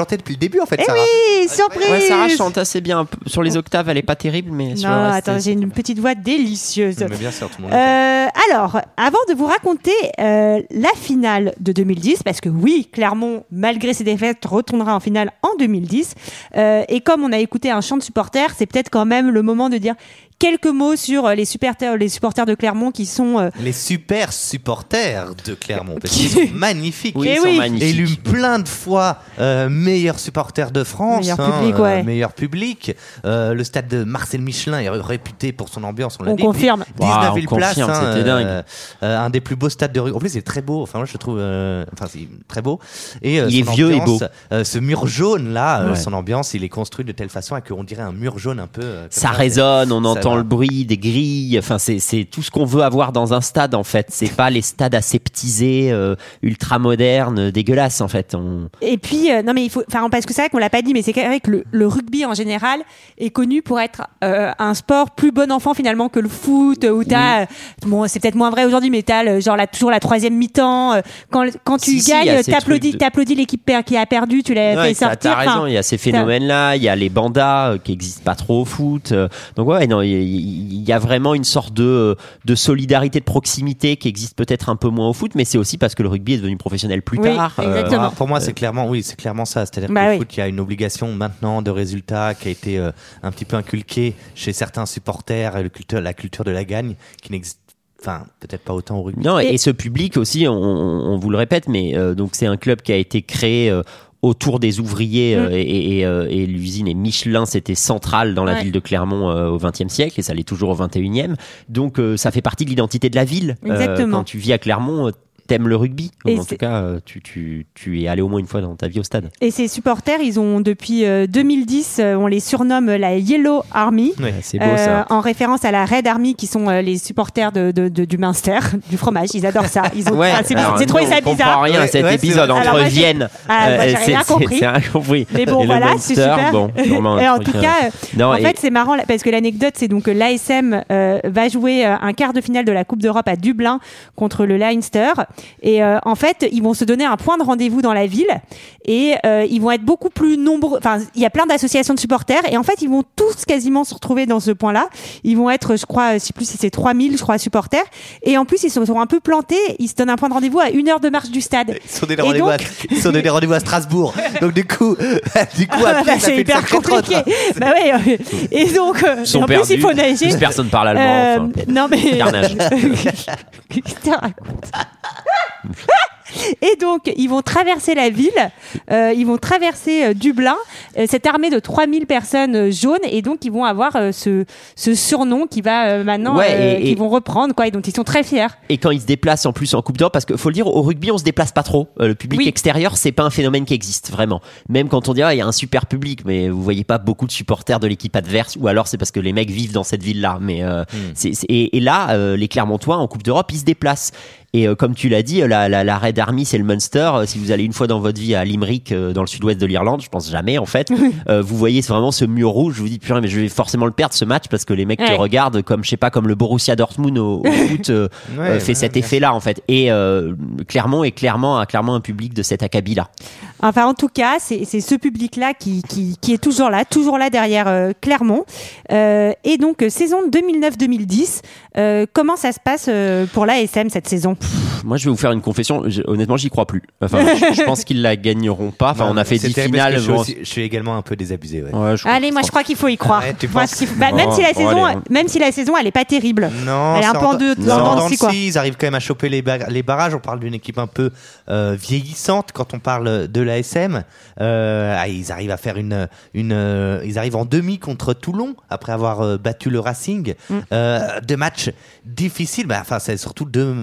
chantais depuis le début en fait, Eh Sarah. oui, surprise Ouais, Sarah chante assez bien. Sur les octaves, elle est pas terrible, mais sur Non, reste, attends, j'ai une petite voix délicieuse. Mais bien sûr, tout le monde. Euh, alors, avant de vous raconter euh, la finale de 2010, parce que oui, Clermont, malgré ses défaites, retournera en finale en 2010. euh, et comme on a écouté un chant de supporters, c'est peut-être quand même le moment de dire quelques mots sur euh, les supporters, les supporters de Clermont qui sont euh, Les super supporters de Clermont, parce Qui- qu'ils sont magnifiques. Oui, Eh ils sont oui. magnifiques. Élus plein de fois euh, meilleurs supporters de France, Meilleur hein, public, euh, ouais. meilleur public. Euh, le stade de Marcel Michelin est réputé pour son ambiance. On, l'a On dit. confirme. 19 Waouh, 000 on places, confirme, hein, c'était dingue. un des plus beaux stades de rue. En plus, c'est très beau. Enfin, moi, je le trouve, euh, enfin, c'est très beau. Et euh, Il est vieux et beau. euh, ce mur jaune là, euh, Ouais. son ambiance, il est construit de telle façon qu'on dirait un mur jaune un peu. euh, Ça résonne, on ça entend le bruit des grilles. Enfin, c'est tout ce qu'on veut avoir dans un stade, en fait. C'est pas les stades aseptisés, euh, ultra modernes, dégueulasses, en fait. On... Et puis, euh, non mais il faut, enfin parce que c'est vrai qu'on l'a pas dit, mais c'est vrai que le, le rugby en général est connu pour être euh, un sport plus bon enfant finalement que le foot, où t'as, euh, bon c'est peut-être moins vrai aujourd'hui, mais t'as genre la, toujours la troisième mi-temps, quand quand tu Si, si, gagnes, ces t'applaudis, de- l'équipe qui a perdu, tu l'as Ouais, fait sortir. T'as raison, il y a ces phénomènes-là, il y a les bandas qui existent pas trop au foot. Donc ouais, non, il y, il y a vraiment une sorte de, euh, de solidarité, de proximité qui existe peut-être un peu moins au foot, mais c'est aussi parce que le rugby est devenu professionnel plus Oui, tard. euh, exactement. Ah, pour moi, c'est clairement, oui, c'est clairement ça. C'est-à-dire Bah que le oui. foot, il y a une obligation maintenant de résultat qui a été euh, un petit peu inculquée chez certains supporters et le culture, la culture de la gagne qui n'existe, enfin, peut-être pas autant au rugby. Non, et, ce public aussi, on, on- on vous le répète, mais euh, donc c'est un club qui a été créé euh, autour des ouvriers euh, Mm. et, et, euh, et l'usine et Michelin, c'était central dans la Ouais. ville de Clermont euh, au XXe siècle et ça l'est toujours au XXIe. Donc euh, ça fait partie de l'identité de la ville. Euh, Exactement. quand tu vis à Clermont, euh, t'aimes le rugby. Ou en tout cas, euh, tu, tu, tu es allé au moins une fois dans ta vie au stade. Et ces supporters, ils ont depuis euh, 2010, euh, on les surnomme la Yellow Army. Ouais. C'est beau euh, ça. en référence à la Red Army qui sont euh, les supporters de, de- de- du Munster, du fromage. Ils adorent ça. Ils ont, Ouais, c'est nous, ça on comprend bizarre. rien à Ouais, cet ouais, épisode entre Alors, moi, Vienne. Ah, moi, j'ai c'est- rien c'est- compris. C'est rien compris. Mais bon, Et voilà, c'est super. bon, Et en tout euh, cas, euh, non, en et- fait, c'est marrant parce que l'anecdote, c'est donc que l'ASM euh, va jouer euh, un quart de finale de la Coupe d'Europe à Dublin contre le Leinster. Et euh, en fait, ils vont se donner un point de rendez-vous dans la ville et euh, ils vont être beaucoup plus nombreux. Enfin, il y a plein d'associations de supporters et en fait, ils vont tous quasiment se retrouver dans ce point-là. Ils vont être, je crois, sais plus si c'est 3000, je crois, supporters. Et en plus, ils se sont un peu plantés. Ils se donnent un point de rendez-vous à une heure de marche du stade. Ils sont des Et rendez-vous, à, donc- Strasbourg. Donc du coup, du coup, ça fait c'est hyper compliqué. bah ouais. euh, Et donc, euh, Ils sont en plus, il faut nager. Plus personne parle allemand. Euh, enfin. non mais Carnage. Et donc, ils vont traverser la ville, euh, ils vont traverser euh, Dublin, euh, cette armée de 3000 personnes euh, jaunes, et donc ils vont avoir euh, ce, ce surnom qui va euh, maintenant, Ouais, euh, et- qu'ils vont reprendre, quoi, et donc ils sont très fiers. Et quand ils se déplacent en plus en Coupe d'Europe, parce qu'il faut le dire, au rugby, on se déplace pas trop. Euh, le public Oui. extérieur, c'est pas un phénomène qui existe vraiment. Même quand on dit ah, il y a un super public, mais vous voyez pas beaucoup de supporters de l'équipe adverse, ou alors c'est parce que les mecs vivent dans cette ville-là. Mais euh, c'est- et, et là, euh, les Clermontois en Coupe d'Europe, ils se déplacent. Et euh, comme tu l'as dit, la, la, la Red Army, c'est le Munster. Euh, Si vous allez une fois dans votre vie à Limerick, euh, dans le sud-ouest de l'Irlande, je pense jamais en fait, euh, vous voyez vraiment ce mur rouge. Je vous dis, purée, mais je vais forcément le perdre ce match parce que les mecs te Ouais. regardent comme, je sais pas, comme le Borussia Dortmund au, au foot euh, Ouais, euh, fait ouais, cet effet-là en fait. Et euh, Clermont est clairement, a clairement un public de cet acabit-là. Enfin, en tout cas, c'est c'est ce public-là qui, qui, qui est toujours là, toujours là derrière euh, Clermont. Euh, et donc, euh, saison 2009-2010, euh, comment ça se passe euh, pour l'ASM cette saison? Moi, je vais vous faire une confession. Honnêtement, j'y crois plus. Enfin, je, je pense qu'ils la gagneront pas. Enfin, Non, on a fait c'est 10 terrible parce finales. Je suis, bon, aussi- je suis également un peu désabusé. Ouais. ouais, je- Allez, moi je crois qu'il faut y croire. Ouais, tu Moi, penses ce qu'il faut- bah, même, si la saison, allez, hein. même si la saison, elle est pas terrible. Non, Elle est un peu en deux- quoi. Ils arrivent quand même à choper les, les barrages. On parle d'une équipe un peu euh, vieillissante quand on parle de l'ASM. Euh, ah, ils arrivent à faire une, une euh, ils arrivent en demi contre Toulon après avoir euh, battu le Racing. Mm. Euh, deux matchs difficiles. Bah, enfin, c'est surtout deux.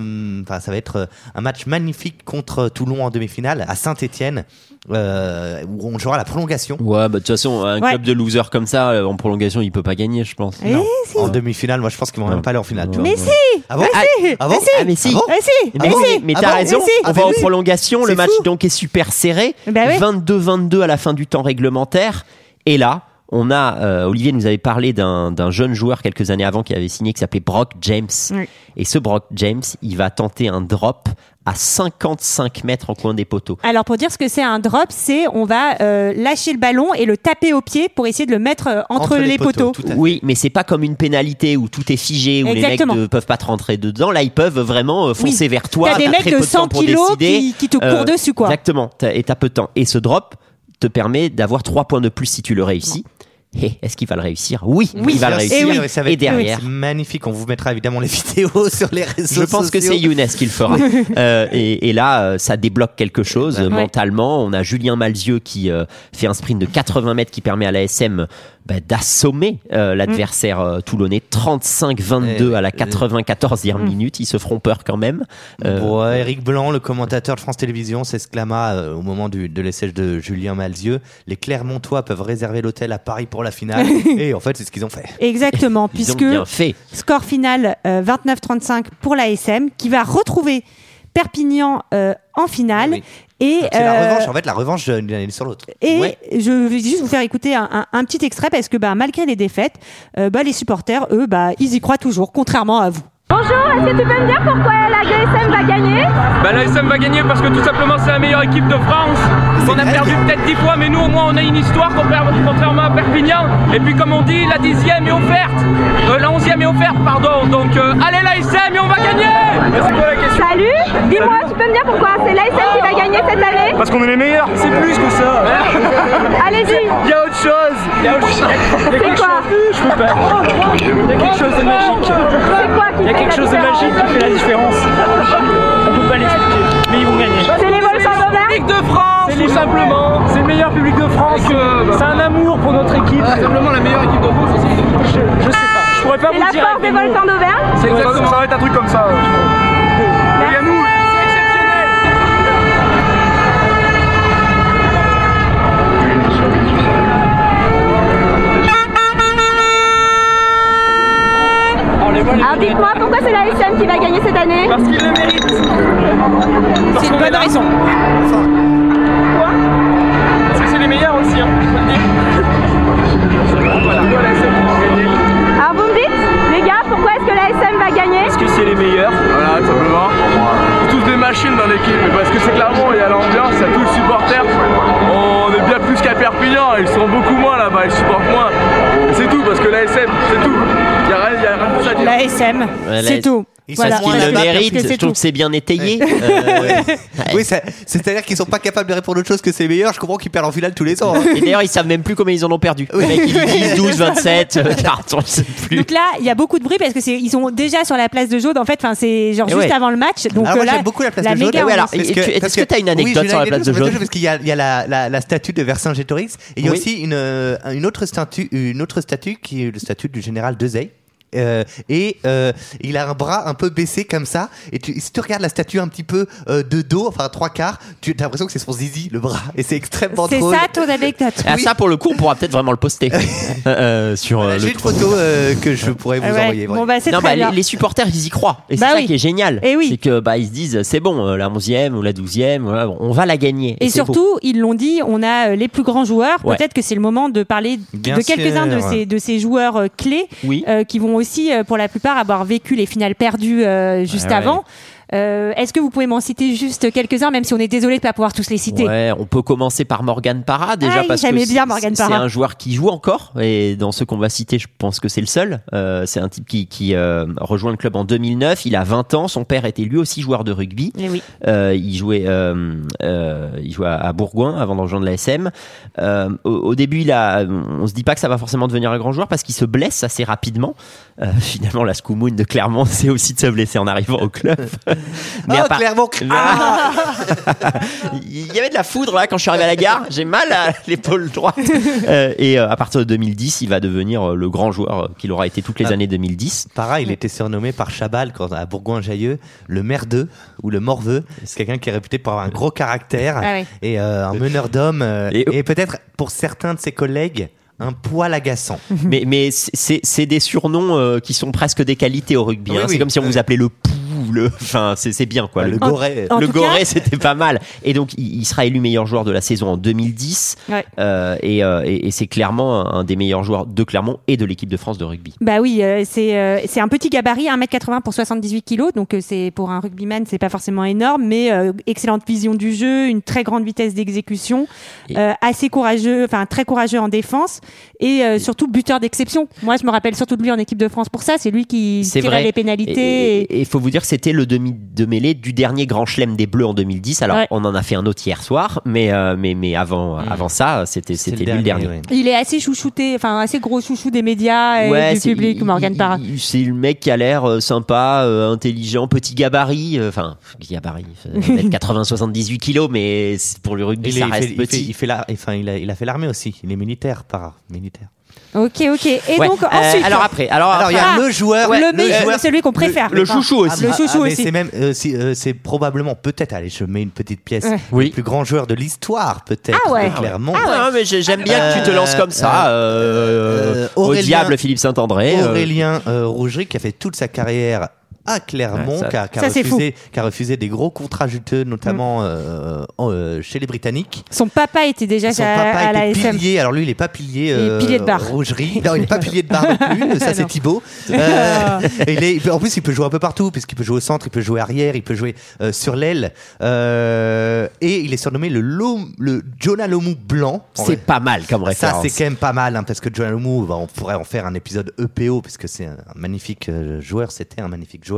Enfin, ça va être euh, un match magnifique contre Toulon en demi-finale à Saint-Étienne euh, où on jouera la prolongation. Ouais, bah, de toute façon, un Ouais. club de losers comme ça, euh, en prolongation, il peut pas gagner, je pense. Eh, Non. si. En demi-finale, moi je pense qu'ils vont même pas aller en finale. Mais si Ah bon Mais si Ah bon Mais si Ah, mais si. Ah Mais si Mais, Mais mais- si mais Ah t'as raison, Mais si on Ah, va mais en prolongation, le match fou. donc est super serré, Bah ouais. 22-22 à la fin du temps réglementaire, et là, on a, euh, Olivier nous avait parlé d'un d'un jeune joueur quelques années avant qui avait signé qui s'appelait Brock James, Oui. et ce Brock James, il va tenter un drop à 55 mètres en coin des poteaux. Alors pour dire ce que c'est un drop, c'est on va euh, lâcher le ballon et le taper au pied pour essayer de le mettre euh, entre, les, poteaux. Oui, mais c'est pas comme une pénalité où tout est figé, où Exactement. les mecs ne peuvent pas te rentrer dedans. Là, ils peuvent vraiment foncer Oui. vers toi. T'as des mecs de peu temps 100 pour kilos qui, qui te courent Euh, dessus quoi. Exactement, et t'as peu de temps. Et ce drop te permet d'avoir trois points de plus si tu le réussis. Et est-ce qu'il va le réussir Oui, Oui. il va le réussir. sûr, ça va Et derrière, magnifique. On vous mettra évidemment les vidéos sur les réseaux je pense que c'est Younes qui le fera. Euh, et, et là, euh, ça débloque quelque chose euh, Ouais. mentalement. On a Julien Malzieux qui euh, fait un sprint de 80 mètres qui permet à l'ASM bah, d'assommer euh, l'adversaire euh, toulonnais 35-22 à la 94e minute. Ils se feront peur quand même. Euh, Bon, Eric Blanc, le commentateur de France Télévisions, s'exclama euh, au moment du, de l'essai de Julien Malzieux Les Clermontois peuvent réserver l'hôtel à Paris pour la finale. Et en fait, c'est ce qu'ils ont fait. Exactement, ils ont puisque bien fait. score final euh, 29-35 pour l'ASM qui va retrouver Perpignan euh, en finale. Oui. Et, C'est la euh, revanche, en fait, la revanche d'une année sur l'autre. Et Ouais. je vais juste vous faire écouter un, un- un petit extrait parce que bah, malgré les défaites, euh, bah, les supporters, eux, bah, ils y croient toujours, contrairement à vous. Bonjour, est-ce que tu peux me dire pourquoi la GSM va gagner Bah l'ASM va gagner parce que tout simplement c'est la meilleure équipe de France. On a perdu peut-être dix fois mais nous au moins on a une histoire contrairement à Perpignan. Et puis comme on dit, la dixième est offerte. Euh, la onzième est offerte, pardon. Donc euh, allez l'ASM et on va gagner C'est quoi la question Salut, dis-moi, tu peux me dire pourquoi c'est l'ASM qui va gagner cette année Parce qu'on est les meilleurs, c'est plus que ça. Allez-y, Il y a autre chose. Il y a autre chose. c'est quoi Je peux pas. Il y a quelque chose de magique. C'est quoi qui quelque la chose de magique qui fait la différence. On peut pas l'expliquer, mais ils vont gagner. C'est les volcans d'Auvergne Public de France, tout simplement. C'est le meilleur public de France. C'est un amour pour notre équipe. C'est simplement la meilleure équipe de France aussi. Je, je sais pas. Je pourrais pas vous la dire. force avec des volcans d'Auvergne C'est exactement. Ça va être un truc comme ça. Et à nous, c'est exceptionnel. Oh, les voilà, Alors les dites-moi pourquoi c'est cette année Parce qu'il le mérite. C'est une bonne raison. Quoi Parce que c'est les meilleurs aussi, hein, faut le dire. Voilà, c'est bon. Alors vous me dites, les gars, pourquoi est-ce que l'ASM va gagner Parce que c'est les meilleurs. Voilà, tout simplement. Tous des machines c'est clairement, il y a l'ambiance, il y a tous les supporters. On est bien plus qu'à Perpignan, ils sont beaucoup moins là-bas, ils supportent moins. C'est tout, parce que l'ASM, c'est tout. Il n'y a rien, il y a rien de plus à dire. La SM, Ouais, c'est la- tout. Ils Voilà. sont qu'ils le méritent, je c'est trouve que c'est bien étayé. Euh, Oui, c'est-à-dire qu'ils sont pas capables de répondre autre chose que c'est meilleur. Je comprends qu'ils perdent en finale tous les ans. hein. Et d'ailleurs, ils savent même plus combien ils en ont perdu. Les mecs, ils disent 12, 27, euh, je sais plus. Donc là, il y a beaucoup de bruit parce que c'est ils sont déjà sur la place de Jaude. En fait, enfin, c'est genre Et juste ouais. avant le match. Donc Alors euh, moi là, j'aime beaucoup la place la de Ah ouais, alors, tu- est-ce que t'as une anecdote sur la place de Jaune Parce qu'il y a, la, statue de Vercingétorix et il y a Oui. aussi une, euh, une, autre statue, une autre statue qui est le statut du général Dezey. Euh, et euh, il a un bras un peu baissé comme ça et tu, si tu regardes la statue un petit peu euh, de dos enfin trois quarts tu as l'impression que c'est son zizi le bras et c'est extrêmement C'est drôle ça ton anecdote. Ah, Oui. ça, pour le coup, on pourra peut-être vraiment le poster euh, sur Voilà, le j'ai une photo euh, que je pourrais vous Ah ouais. envoyer Bon bah c'est non, très bah, bien. les, les supporters, ils y croient. Et c'est Bah ça oui. qui est génial. Et oui. C'est que bah, ils se disent, c'est bon, la 11e ou la 12e, voilà, bon, on va la gagner. Et c'est beau. surtout, ils l'ont dit, on a les plus grands joueurs. Ouais. Peut-être que c'est le moment de parler Bien de quelques-uns de ces, de ces joueurs clés Oui. euh, qui vont aussi, euh, pour la plupart, avoir vécu les finales perdues euh, juste Ouais, ouais. Euh, Est-ce que vous pouvez m'en citer juste quelques-uns, même si on est désolé de pas pouvoir tous les citer Ouais, on peut commencer par Morgan Parra déjà Ah, parce que c'est- bien Morgan c'est Parra. un joueur qui joue encore et dans ceux qu'on va citer, je pense que c'est le seul. Euh, c'est un type qui, qui euh, rejoint le club en 2009. Il a 20 ans. Son père était lui aussi joueur de rugby. Eh oui. Euh, il jouait, euh, euh, il jouait à, Bourgoin avant de rejoindre la SM. Euh, au, au début, il a, on se dit pas que ça va forcément devenir un grand joueur parce qu'il se blesse assez rapidement. Euh, finalement, la Scoumoun de Clermont, c'est aussi de se blesser en arrivant au club. Mais Ah, à part- Clermont Ah Il y avait de la foudre là quand je suis arrivé à la gare. J'ai mal à l'épaule droite. Euh, et euh, à partir de 2010, il va devenir euh, le grand joueur qu'il aura été toutes les Ah. années 2010. Pareil, il était surnommé par Chabal quand, à Bourgoin-Jailleux le merdeux ou le morveux. C'est quelqu'un qui est réputé pour avoir un gros caractère Ah et euh, un meneur d'hommes et, Et- peut-être pour certains de ses collègues un poil agaçant. mais mais c'est c'est des surnoms euh, qui sont presque des qualités au rugby. Oui, hein. oui. C'est comme si on vous appelait le pou, le. Enfin, c'est c'est bien quoi. le Le. En le Goré, c'était pas mal. Et donc, il, il sera élu meilleur joueur de la saison en 2010. Ouais. Euh, et euh, et, et c'est clairement un des meilleurs joueurs de Clermont et de l'équipe de France de rugby. Bah oui, euh, c'est euh, c'est un petit gabarit, 1m80 pour 78 kilos, donc euh, c'est pour un rugbyman, c'est pas forcément énorme, mais euh, excellente vision du jeu, une très grande vitesse d'exécution, Et- euh, assez courageux, enfin très courageux en défense et euh, surtout buteur d'exception. Moi, je me rappelle surtout de lui en équipe de France pour ça, c'est lui qui tirait vrai. les pénalités. et- Et il faut vous dire que c'était le demi de mêlée du dernier grand chelem des Bleus en 2010. Alors, Ouais. on en a fait un autre hier soir, mais, euh, mais, mais avant, avant ça, c'était c'était lui le dernier. ouais. Il est assez chouchouté, enfin assez gros chouchou des médias et Ouais, du c'est- public, il- Morgan Parra. C'est le mec qui a l'air euh, sympa, euh, intelligent, petit gabarit. euh, Enfin, gabarit, euh, 80-78 kilos, mais pour le rugby, Il, est- ça il reste fait, il fait- petit. il fait la- enfin, il a, il a fait l'armée aussi. Il est militaire, para militaire. Ok, ok. Et Ouais. donc Euh, ensuite, alors après, alors, Alors il y a Ah, le joueur, le, le meilleur- joueur- celui qu'on préfère. le chouchou aussi. Le Ah, chouchou ah, mais aussi. C'est même, euh, euh, c'est probablement peut-être. Allez, je mets une petite pièce. Ouais. Oui. Le plus grand joueur de l'histoire, peut-être. Ah ouais. de Clermont. Non, mais j'ai- j'aime bien que tu te lances comme ça. euh, euh, au Aurélien- diable, Philippe Saint-André. euh, Aurélien euh, Rougerie qui a fait toute sa carrière à Clermont, Ouais, ça- qui, a, qui a ça, c'est refusé, qui a refusé des gros contrats juteux, notamment euh, en, euh, chez les Britanniques. Son papa était déjà Son à, papa à la était SM. pilier. Alors lui, il est pas pilier. Il est euh, pilier de bar. Rougerie. Non, il est pas pilier de bar non plus. Ça, c'est Non. Thibaut. Euh, et il est- il peut- en plus, il peut jouer un peu partout, puisqu'il peut jouer au centre, il peut jouer arrière, il peut jouer euh, sur l'aile. Euh, et il est surnommé le, Lom- le Jonah Lomu blanc. C'est pas mal comme ça, référence. c'est quand même pas mal, hein, parce que Jonah Lomu, bah, on pourrait en faire un épisode EPO, puisque c'est un, magnifique euh, joueur, c'était un magnifique joueur,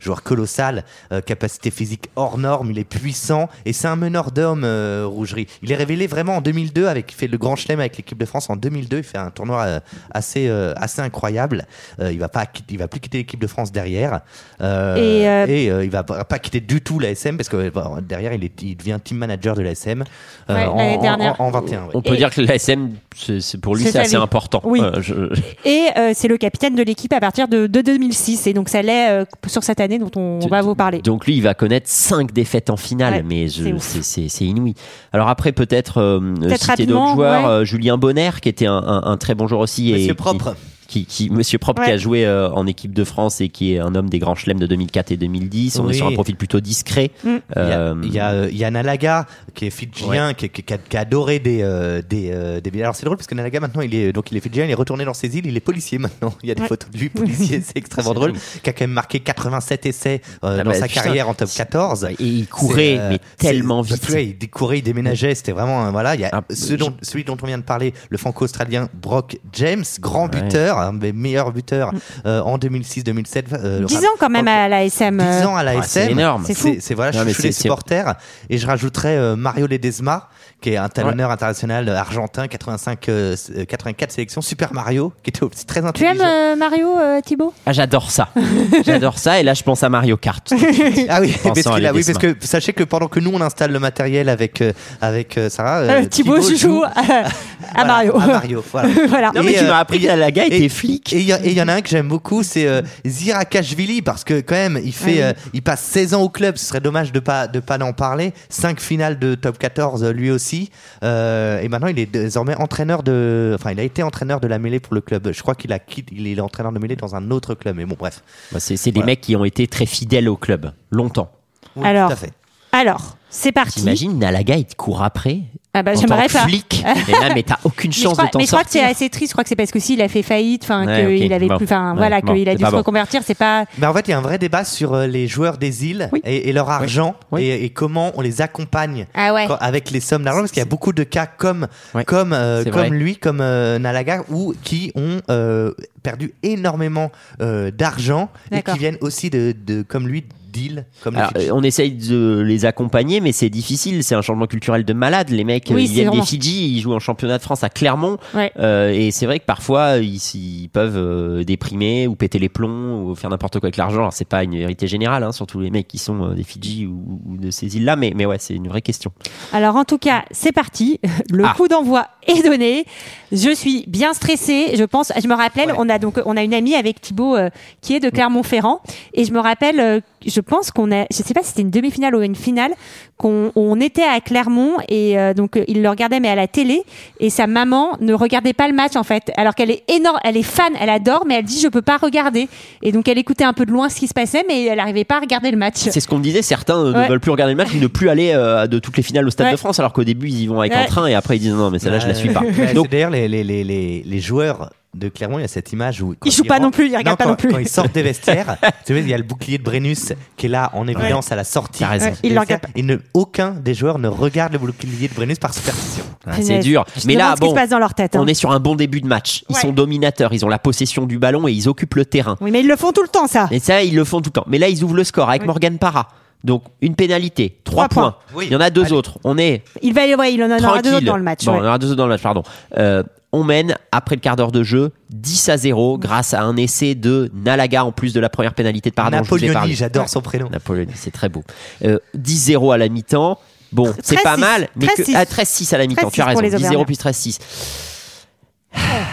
joueur colossal, euh, capacité physique hors norme, il est puissant, et c'est un meneur d'hommes, euh, Rougerie. Il est révélé vraiment en 2002, avec, il fait le grand chelem avec l'équipe de France en 2002, il fait un tournoi euh, assez, euh, assez incroyable. Euh, il va pas, quitter- il va plus quitter l'équipe de France derrière, euh, Et, euh, et euh, il va pas quitter du tout la SM, parce que bon, derrière, il, est, il devient team manager de la SM euh, Ouais, en, dernière. en- en 21. ouais. On peut Et- dire que l'ASM, c'est c'est- pour lui, C'est assez vie. important. Oui. Euh, je- Et euh, c'est le capitaine de l'équipe à partir de, de 2006. Et donc ça l'est euh, sur cette année dont on Tu- va vous parler. Donc lui, il va connaître cinq défaites en finale, Ouais, mais je- c'est inouï. Alors après, peut-être euh, Peut-être citer d'autres joueurs. ouais. euh, Julien Bonner, qui était un, un- un très bon joueur aussi. Monsieur et propre. Qui, qui Monsieur Propre qui Ouais. a joué euh, en équipe de France et qui est un homme des grands chelems de 2004 et 2010. On Oui. est sur un profil plutôt discret. Mm. Il y a, Euh, il y a, euh, il y a Nalaga qui est fidjien, qui, qui- qui a, qui a adoré des euh, des, euh, des- Alors c'est drôle parce que Nalaga maintenant il est donc il est fidjien, il est retourné dans ses îles, il est policier maintenant. Il y a des Ouais. photos de lui policier, c'est extrêmement drôle. Qui a quand même marqué 87 essais euh, Ah dans bah, sa putain. carrière en top 14. et il courait euh, mais tellement c'est- vite. ouais, il décourait, il déménageait, c'était vraiment voilà. Il y a Ah, ce dont- celui dont on vient de parler, le franco-australien Brock James, grand buteur, un des meilleurs buteurs euh, en 2006-2007. euh, 10 ans quand même à la SM. 10 euh, ans à la Ouais, SM. c'est énorme. C'est fou. C'est c'est- voilà, Non, je suis les supporters. Et je rajouterais euh, Mario Ledesma, qui est un talonneur international argentin, 85, euh, euh, 84 sélections. Super Mario, qui était aussi très Tu intelligent. aimes euh, Mario, euh, Thibaut? Ah, j'adore ça. j'adore ça. Et là, je pense à Mario Kart. Ah oui, parce, oui, que sachez que pendant que nous on installe le matériel avec euh, avec euh, Sarah, euh, Euh, Thibaut joue à, à voilà, Mario. à Mario, voilà. voilà. Non, mais Et, tu euh, m'as appris à la gars était flic. Et il y, en a un que j'aime beaucoup, c'est euh, Zirakashvili parce que quand même il fait, Ah oui. euh, il passe 16 ans au club. Ce serait dommage de pas de pas en parler. 5 finales de top 14 euh, lui aussi. Euh, et maintenant il est désormais entraîneur de, enfin il a été entraîneur de la mêlée pour le club. Je crois qu'il a quitté, il est entraîneur de mêlée dans un autre club. Mais bon bref. Bah, c'est c'est des mecs qui ont été très fidèles au club longtemps. Oui, Alors, tout à fait. Alors, c'est parti. T'imagines, Nalaga, il te court après. Ah bah j'aimerais pas. flic. Et là, mais t'as aucune chance crois, de t'en mais je crois que c'est sortir. assez triste. Je crois que c'est parce que s'il a fait faillite, enfin Ouais, qu'il ok. avait Bon. plus, enfin Ouais, voilà, bon, qu'il a dû se bon. reconvertir. C'est pas. Mais en fait, il y a un vrai débat sur euh, les joueurs des îles Oui. et, et leur argent Oui. Et, et comment on les accompagne Ah ouais. quand- avec les sommes d'argent parce qu'il y a beaucoup de cas comme comme euh, comme vrai. lui comme euh, Nalaga ou qui ont euh, perdu énormément euh, d'argent et qui viennent aussi de, de comme lui comme Alors, les euh, on essaye de les accompagner, mais c'est difficile. C'est un changement culturel de malade. Les mecs, Oui, euh, ils viennent vraiment- des Fidji, ils jouent en championnat de France à Clermont. Ouais. Euh, et c'est vrai que parfois, ils, ils peuvent euh, déprimer ou péter les plombs ou faire n'importe quoi avec l'argent. Alors, c'est pas une vérité générale, hein, surtout les mecs qui sont euh, des Fidji ou, ou de ces îles-là. Mais, mais ouais, c'est une vraie question. Alors en tout cas, c'est parti. Le Ah. coup d'envoi est donné. Je suis bien stressée. Je pense. Je me rappelle, Ouais. on a donc on a une amie avec Thibaut euh, qui est de Clermont-Ferrand et je me rappelle. euh, je pense qu'on a. Je sais pas si c'était une demi-finale ou une finale. Qu'on on était à Clermont et euh, donc euh, il le regardait mais à la télé et sa maman ne regardait pas le match en fait. Alors qu'elle est énorme, elle est fan, elle adore, mais elle dit je peux pas regarder. Et donc elle écoutait un peu de loin ce qui se passait, mais elle n'arrivait pas à regarder le match. C'est ce qu'on me disait. Certains euh, Ouais. ne veulent plus regarder le match, ne plus aller euh, de toutes les finales au Stade Ouais. de France, alors qu'au début ils y vont avec un train et après ils disent non, mais celle-là je la suis pas. Ouais, Donc c'est d'ailleurs les, les, les, les, les joueurs de Clermont, il y a cette image où quand Ils jouent pas rentrent- non plus, ils regardent pas quand, non plus. Quand ils sortent des vestiaires, tu vois, il y a le bouclier de Brennus qui est là en évidence à la sortie. T'as raison. Ouais, des Et ne- aucun des joueurs ne regarde le bouclier de Brennus par superstition. Ah, c'est dur. Je Mais là, demande ce qui bon, se passe dans leur tête. hein. on est sur un bon début de match. Ils Ouais. sont dominateurs, ils ont la possession du ballon et ils occupent le terrain. Oui, mais ils le font tout le temps, ça. Et ça, ils le font tout le temps. Mais là, ils ouvrent le score avec Oui. Morgan Parra. Donc, une pénalité, trois Trois points. points. Oui. Il y en a deux Allez. autres. On est Il va, ouais, il en aura tranquille. deux autres dans le match. Bon, ouais. on en aura deux autres dans le match, pardon. Euh, on mène, après le quart d'heure de jeu, 10 à 0 grâce à un essai de Nalaga en plus de la première pénalité de Napoleoni, parlé. j'adore son prénom. Napoléon, c'est très beau. Euh, 10-0 à la mi-temps. Bon, c'est 13-6. pas mal, mais que, 13-6. ah, 13-6 à la mi-temps, tu as 13-6 pour raison. les 10-0 Auvergnats. plus 13-6.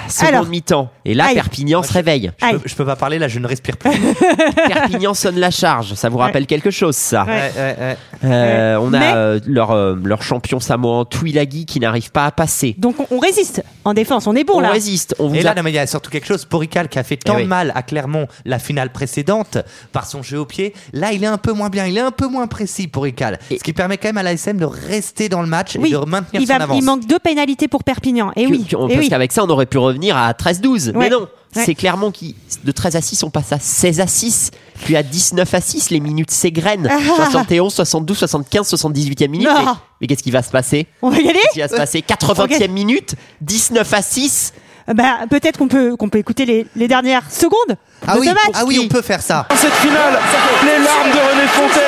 Seconde Alors. mi-temps. Et là, Aïe. Perpignan se réveille. Je Aïe. peux, je peux pas parler là, je ne respire plus. Perpignan sonne la charge. Ça vous rappelle quelque chose, ça Ouais. Ouais, ouais, ouais. Euh, On a Mais- euh, leur, euh, leur champion samoan Twilagi qui n'arrive pas à passer. Donc on, on résiste en défense, on est bon on là. résiste. On vous Et a- là, non, mais il y a surtout quelque chose. Porical qui a fait tant Eh oui. de mal à Clermont la finale précédente par son jeu au pied. Là, il est un peu moins bien. Il est un peu moins précis, Porical. Et- Ce qui permet quand même à l'ASM de rester dans le match Oui, et de maintenir il, son va, avance. il manque deux pénalités pour Perpignan. Et que- oui, que- eh parce oui. qu'avec ça, on aurait pu revenir à 13-12. Mais non, Ouais. c'est Clermont qui, de 13 à 6, on passe à 16 à 6. Puis à 19 à 6, les minutes s'égrènent. 71, 72, 75, 78e minute. Non. Mais, mais qu'est-ce qui va se passer? On va y aller Qu'est-ce qui va se passer? 80e minute, 19 à 6. bah, Peut-être qu'on peut, qu'on peut écouter les, les dernières secondes Ah de oui, ce match. ah oui, on peut faire ça. Dans cette finale, les larmes de René Fontes.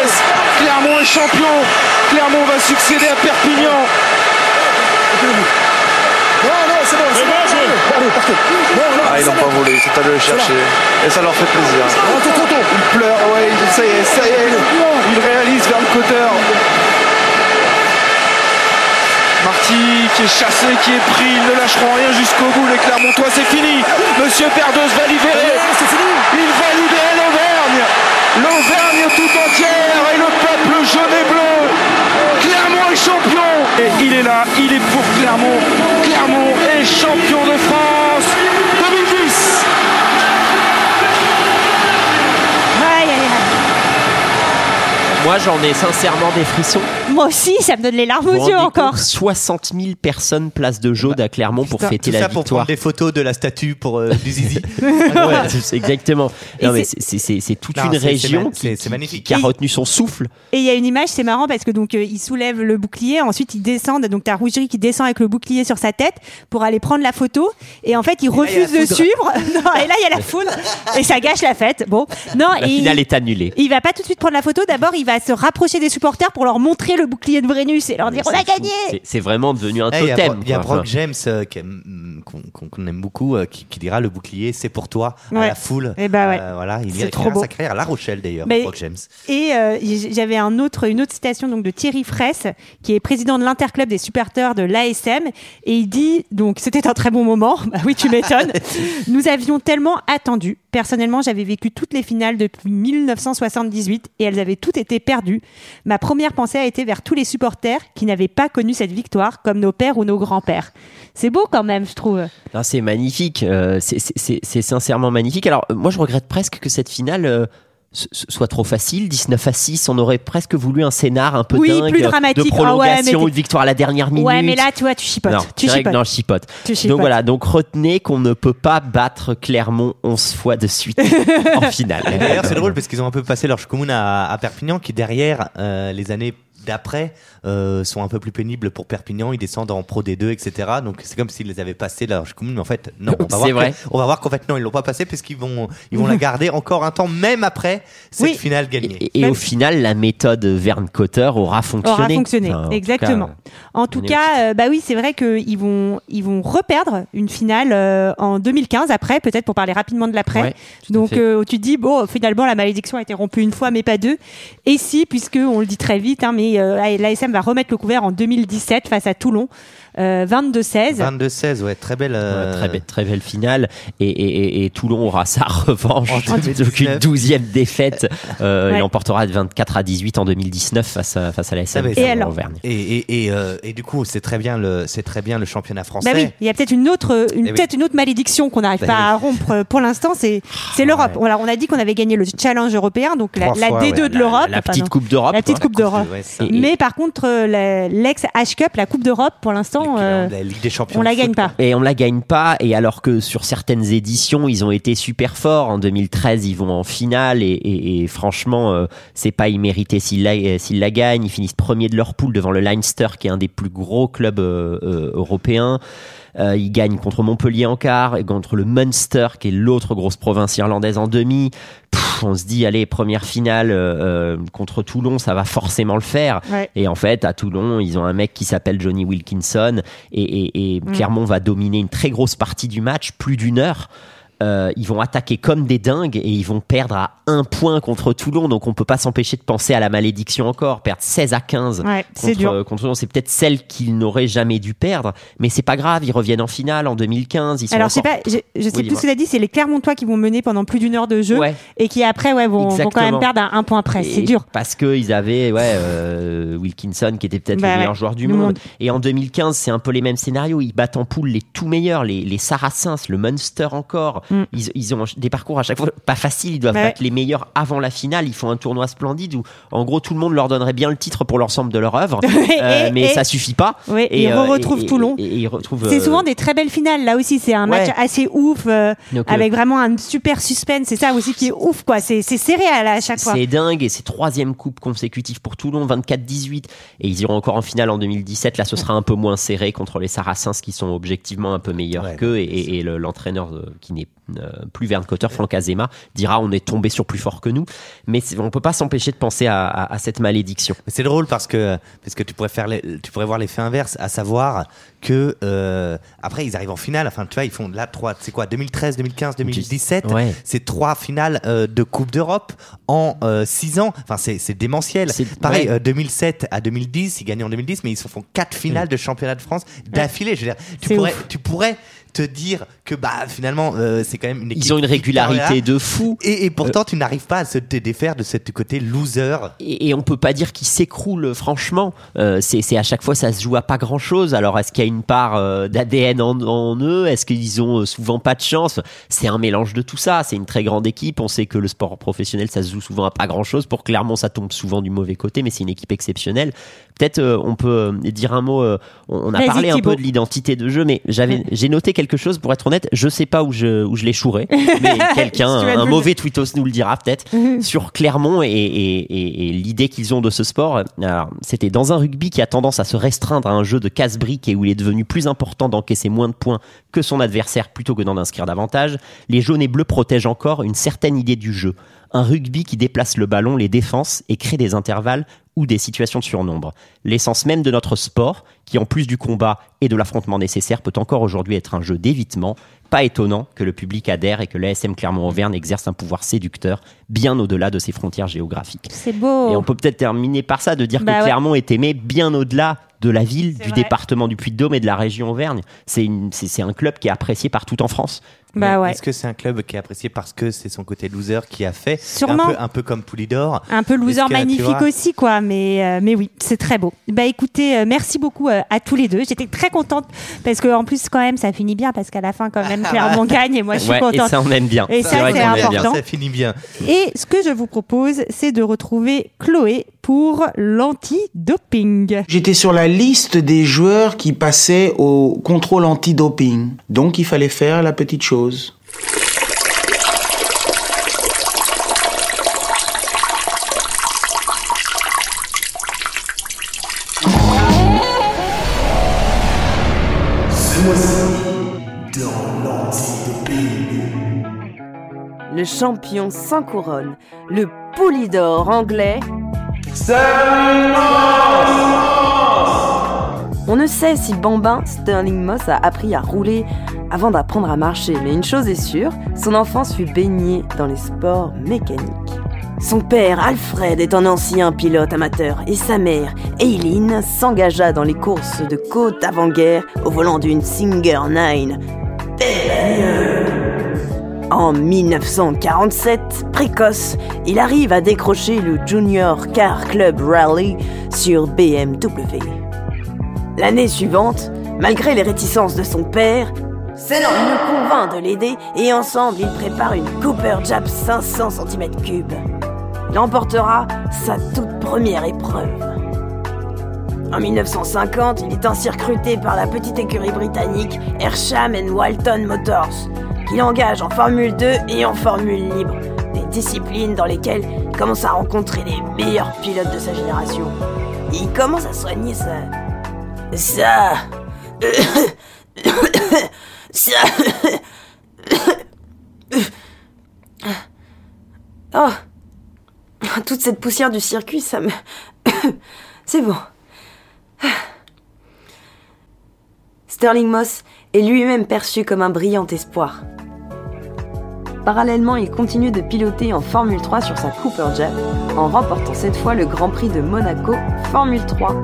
Clermont est champion. Clermont va succéder à Perpignan. Ah, ils n'ont pas volé, c'est allé le chercher. Et ça leur fait plaisir. Ils pleurent, ouais, ils- ça y est, ça y est. Ils réalisent vers le coteur. Marty qui est chassé, qui est pris, ils ne lâcheront rien jusqu'au bout. Les Clermontois, c'est fini. Monsieur Perdos va libérer. Il va libérer l'Auvergne. L'Auvergne tout entière et le peuple jaune et bleu. Et il est là, il est pour Clermont. Clermont est champion de France Moi, j'en ai sincèrement des frissons. Moi aussi, ça me donne les larmes aux yeux encore. compte 60 000 personnes place de Jaude à Clermont pour fêter tout la ça pour victoire. prendre des photos de la statue pour euh, du zizi. Ouais, c'est- exactement. Et Non, mais c'est- c'est- c'est c'est toute Non, une c'est- c'est région ma- qui, c'est- c'est qui- magnifique. qui a Et- retenu son souffle. Et il y a une image, c'est marrant parce que donc euh, ils soulèvent le bouclier, ensuite ils descendent, donc t'as Rougerie qui descend avec le bouclier sur sa tête pour aller prendre la photo, et en fait il là, il y a refuse la de foudre. suivre. non, et là il y a la foudre et ça gâche la fête. Bon, non, La et finale il, est annulée. il va pas tout de suite prendre la photo. D'abord, il va se rapprocher des supporters pour leur montrer le bouclier de Brennus et leur dire on a gagné. C'est- vraiment devenu un Eh, Il y a, totem. Il y a. Brock James euh, qui aime- mm, qu'on aime beaucoup euh, qui, qui dira le bouclier c'est pour toi à la foule. Eh ben ouais. Euh, voilà, il C'est ira trop beau. sa carrière à La Rochelle d'ailleurs. Brock James. Et euh, j'avais un autre, une autre citation donc de Thierry Fraisse, qui est président de l'interclub des supporters de l'ASM, et il dit donc c'était un très bon moment. Bah oui, tu m'étonnes. Nous avions tellement attendu. Personnellement, j'avais vécu toutes les finales depuis 1978 et elles avaient toutes été perdues. Ma première pensée a été vers tous les supporters qui n'avaient pas connu cette victoire, comme nos pères ou nos grands-pères. C'est beau quand même, je trouve. Non, c'est magnifique. euh, c'est- sincèrement magnifique. Alors, moi, je regrette presque que cette finale euh, soit trop facile. 19 à 6, on aurait presque voulu un scénar un peu Oui, dingue. plus euh, dramatique. De Ah ouais, prolongation, mais t'es- une victoire à la dernière minute. Ouais, mais là, tu vois, tu chipotes. Non, tu chipotes. non, je chipote. Tu chipotes. Donc voilà, donc retenez qu'on ne peut pas battre Clermont 11 fois de suite en finale. Et d'ailleurs, c'est drôle parce qu'ils ont un peu passé leur commune à, à Perpignan, qui derrière, euh, les années d'après, euh, sont un peu plus pénibles pour Perpignan. Ils descendent en Pro D2, etc. Donc c'est comme s'ils les avaient passés leur commune, mais en fait, non. On va, C'est voir vrai. que- on va voir qu'en fait, non, ils l'ont pas passé parce qu'ils vont, ils vont la garder encore un temps, même après cette Oui. finale gagnée. Et, et au final, la méthode Verne Cotter aura fonctionné. aura fonctionné, Enfin, en tout exactement. cas, En tout cas, euh, bah oui, c'est vrai qu'ils vont, ils vont reperdre une finale euh, en 2015 après, peut-être pour parler rapidement de l'après. Ouais, Donc euh, tu te dis bon, finalement la malédiction a été rompue une fois, mais pas deux. Et si, puisque on le dit très vite, hein, mais euh, l'ASM va remettre le couvert en 2017 face à Toulon, euh, 22-16. 22-16, ouais, très belle. euh, Ouais, très, belle, très belle finale et, et- et- et Toulon aura sa revanche En donc 2019. une douzième défaite euh, Ouais. il emportera de 24 à 18 en 2019 face à, face à la Ah, SM mais Et alors Auvergne. Et, et, et, euh, et du coup, c'est très bien le, c'est très bien le championnat français. Bah oui, il y a peut-être une autre, une, Eh oui. peut-être une autre malédiction qu'on n'arrive Bah pas oui. à rompre pour l'instant, c'est c'est l'Europe. ouais. On a dit qu'on avait gagné le challenge européen, donc la, la fois, D2 ouais, de La- l'Europe. la, Enfin, petite coupe d'Europe La petite coupe d'Europe. Mais par contre, euh, la- l'ex H-Cup, la Coupe d'Europe, pour l'instant, euh, la Ligue des Champions. on la gagne pas. Et on la gagne pas. Et alors que sur certaines éditions, ils ont été super forts. En 2013, ils vont en finale. Et, et- et franchement, euh, c'est pas immérité s'ils la, euh, s'ils la gagnent. Ils finissent premier de leur poule devant le Leinster, qui est un des plus gros clubs euh, euh, européens. Euh, ils gagnent contre Montpellier en quart et contre le Munster, qui est l'autre grosse province irlandaise en demi. Pff, on se dit, allez, première finale euh, euh, contre Toulon, ça va forcément le faire. Ouais. Et en fait, à Toulon, ils ont un mec qui s'appelle Johnny Wilkinson et, et- et Mm. Clermont va dominer une très grosse partie du match, plus d'une heure. Euh, ils vont attaquer comme des dingues et ils vont perdre à un point contre Toulon. Donc on peut pas s'empêcher de penser à la malédiction encore. Perdre 16 à 15 Ouais, c'est contre, dur. euh, contre Toulon, c'est peut-être celle qu'ils n'auraient jamais dû perdre. Mais c'est pas grave, ils reviennent en finale en 2015. Ils sont Alors, je sais encore- pas, je, je sais Oui, plus ce que tu as dit, c'est les Clermontois qui vont mener pendant plus d'une heure de jeu Ouais. et qui après ouais, vont, vont quand même perdre à un point près. C'est dur. Parce qu'ils avaient ouais, euh, Wilkinson qui était peut-être Bah le meilleur joueur du du monde. monde. Et en 2015, c'est un peu les mêmes scénarios. Ils battent en poule les tout meilleurs, les, les Saracens, le Munster encore. Mm. Ils, ils ont des parcours à chaque fois pas faciles. Ils doivent Ouais. battre les meilleurs avant la finale. Ils font un tournoi splendide où, en gros, tout le monde leur donnerait bien le titre pour l'ensemble de leur œuvre. Euh, mais et- ça suffit pas. Ouais, Et, ils euh, retrouvent et- Toulon. Et, et ils retrouvent, C'est euh, souvent des très belles finales. Là aussi, c'est un Ouais. match assez ouf, euh, donc, euh, avec vraiment un super suspense. C'est ça aussi qui est ouf, quoi. C'est c'est serré à, la- à chaque fois. C'est dingue et c'est troisième coupe consécutive pour Toulon, 24-18. Et ils iront encore en finale en 2017. Là, ce sera un peu moins serré contre les Saracens qui sont objectivement un peu meilleurs Ouais, qu'eux. Et, et- et le- l'entraîneur qui n'est euh, plus Verne Cotter, Franck Azema, dira on est tombé sur plus fort que nous. Mais on peut pas s'empêcher de penser à, à- à cette malédiction. C'est drôle parce que parce que tu pourrais faire les- tu pourrais voir l'effet inverse, à savoir que euh, après ils arrivent en finale. Enfin tu vois ils font là trois c'est quoi 2013, 2015, 2017. Ouais. C'est trois finales euh, de Coupe d'Europe en euh, six ans. Enfin c'est c'est démentiel. C'est- Pareil ouais. euh, 2007 à 2010 ils gagnent en 2010 mais ils se font quatre finales de championnat de France d'affilée. Je veux dire tu C'est pourrais ouf. tu pourrais te dire que bah finalement euh, c'est quand même une équipe Ils ont une régularité de fou. et, et pourtant tu n'arrives pas à se te défaire de ce côté loser. Et, et on peut pas dire qu'ils s'écroulent, franchement. Euh, c'est c'est à chaque fois, ça se joue à pas grand chose. Alors, est-ce qu'il y a une part euh, d'ADN en, en eux? Est-ce qu'ils ont euh, souvent pas de chance? C'est un mélange de tout ça. C'est une très grande équipe. On sait que le sport professionnel, ça se joue souvent à pas grand chose. Pour Clermont, ça tombe souvent du mauvais côté, mais c'est une équipe exceptionnelle. Peut-être euh, on peut euh, dire un mot. euh, on on a parlé un peu de l'identité de jeu, mais j'avais j'ai noté quelque chose. Pour être honnête, je sais pas où je où je chouré, mais quelqu'un, un mauvais tweetos nous le dira peut-être sur Clermont et, et- et- et l'idée qu'ils ont de ce sport. Alors, C'était dans un rugby qui a tendance à se restreindre à un jeu de casse-briques et où il est devenu plus important d'encaisser moins de points que son adversaire plutôt que d'en inscrire davantage. Les jaunes et bleus protègent encore une certaine idée du jeu. Un rugby qui déplace le ballon, les défenses et crée des intervalles ou des situations de surnombre. L'essence même de notre sport, qui en plus du combat et de l'affrontement nécessaire, peut encore aujourd'hui être un jeu d'évitement. Pas étonnant que le public adhère et que l'ASM Clermont-Auvergne exerce un pouvoir séducteur bien au-delà de ses frontières géographiques. C'est beau. Et on peut peut-être terminer par ça, de dire Bah que ouais. Clermont est aimé bien au-delà de la ville, du vrai. département du Puy-de-Dôme et de la région Auvergne. C'est un club qui est apprécié partout en France. Bah Mais ouais. Est-ce que c'est un club qui est apprécié parce que c'est son côté loser qui a fait Sûrement. un peu, un peu comme Poulidor Un peu loser que, magnifique aussi, quoi. Mais, euh, mais oui, c'est très beau. Bah écoutez, euh, merci beaucoup euh, à tous les deux. J'étais très contente parce que en plus, quand même, ça finit bien parce qu'à la fin, quand même, Clermont gagne et moi, je suis Ouais, et contente. ça, on aime bien. Et ça, vrai c'est aime bien. important. Ça finit bien. Et ce que je vous propose, c'est de retrouver Chloé pour l'anti-doping. J'étais sur la liste des joueurs qui passaient au contrôle antidoping. Donc il fallait faire la petite chose. Le champion sans couronne, le Poulidor anglais. On ne sait si Bambin Sterling Moss a appris à rouler avant d'apprendre à marcher, mais une chose est sûre, son enfance fut baignée dans les sports mécaniques. Son père, Alfred, est un ancien pilote amateur et sa mère, Eileen, s'engagea dans les courses de côte avant-guerre au volant d'une Singer 9. En 1947, précoce, il arrive à décrocher le Junior Car Club Rally sur BMW. L'année suivante, malgré les réticences de son père, Senna le convainc de l'aider et ensemble ils préparent une Cooper Jab 500 cm3. Il emportera sa toute première épreuve. En 1950, il est ainsi recruté par la petite écurie britannique Hersham Walton Motors, qui l'engage en Formule 2 et en Formule libre, des disciplines dans lesquelles il commence à rencontrer les meilleurs pilotes de sa génération. Il commence à soigner sa... Ça... Ça... Oh Toute cette poussière du circuit, ça me... C'est bon. Sterling Moss est lui-même perçu comme un brillant espoir. Parallèlement, il continue de piloter en Formule 3 sur sa Cooper Jet, en remportant cette fois le Grand Prix de Monaco Formule 3.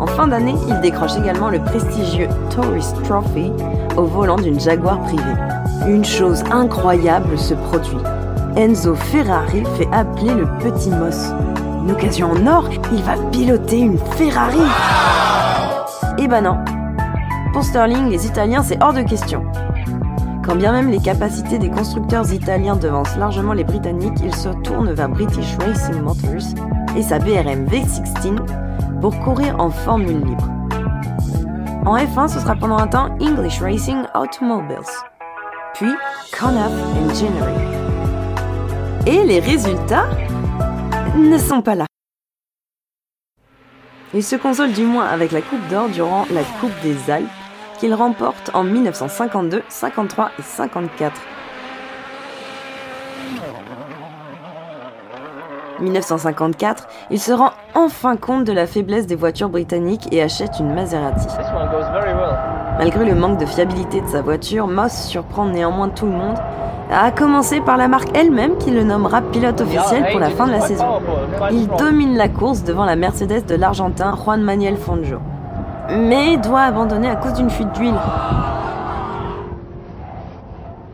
En fin d'année, il décroche également le prestigieux Tourist Trophy au volant d'une Jaguar privée. Une chose incroyable se produit. Enzo Ferrari fait appeler le petit Moss. Une occasion en or, il va piloter une Ferrari. Eh ben non. Pour Sterling, les Italiens, c'est hors de question. Quand bien même les capacités des constructeurs italiens devancent largement les Britanniques, il se tourne vers British Racing Motors et sa BRM V16 pour courir en Formule libre. En F1, ce sera pendant un temps English Racing Automobiles, puis Conaf Engineering. Et les résultats ne sont pas là. Il se console du moins avec la Coupe d'Or durant la Coupe des Alpes qu'il remporte en 1952, 53 et 54. 1954, il se rend enfin compte de la faiblesse des voitures britanniques et achète une Maserati. Malgré le manque de fiabilité de sa voiture, Moss surprend néanmoins tout le monde, à commencer par la marque elle-même qui le nommera pilote officiel pour la fin de la saison. Il domine la course devant la Mercedes de l'Argentin Juan Manuel Fangio, mais doit abandonner à cause d'une fuite d'huile.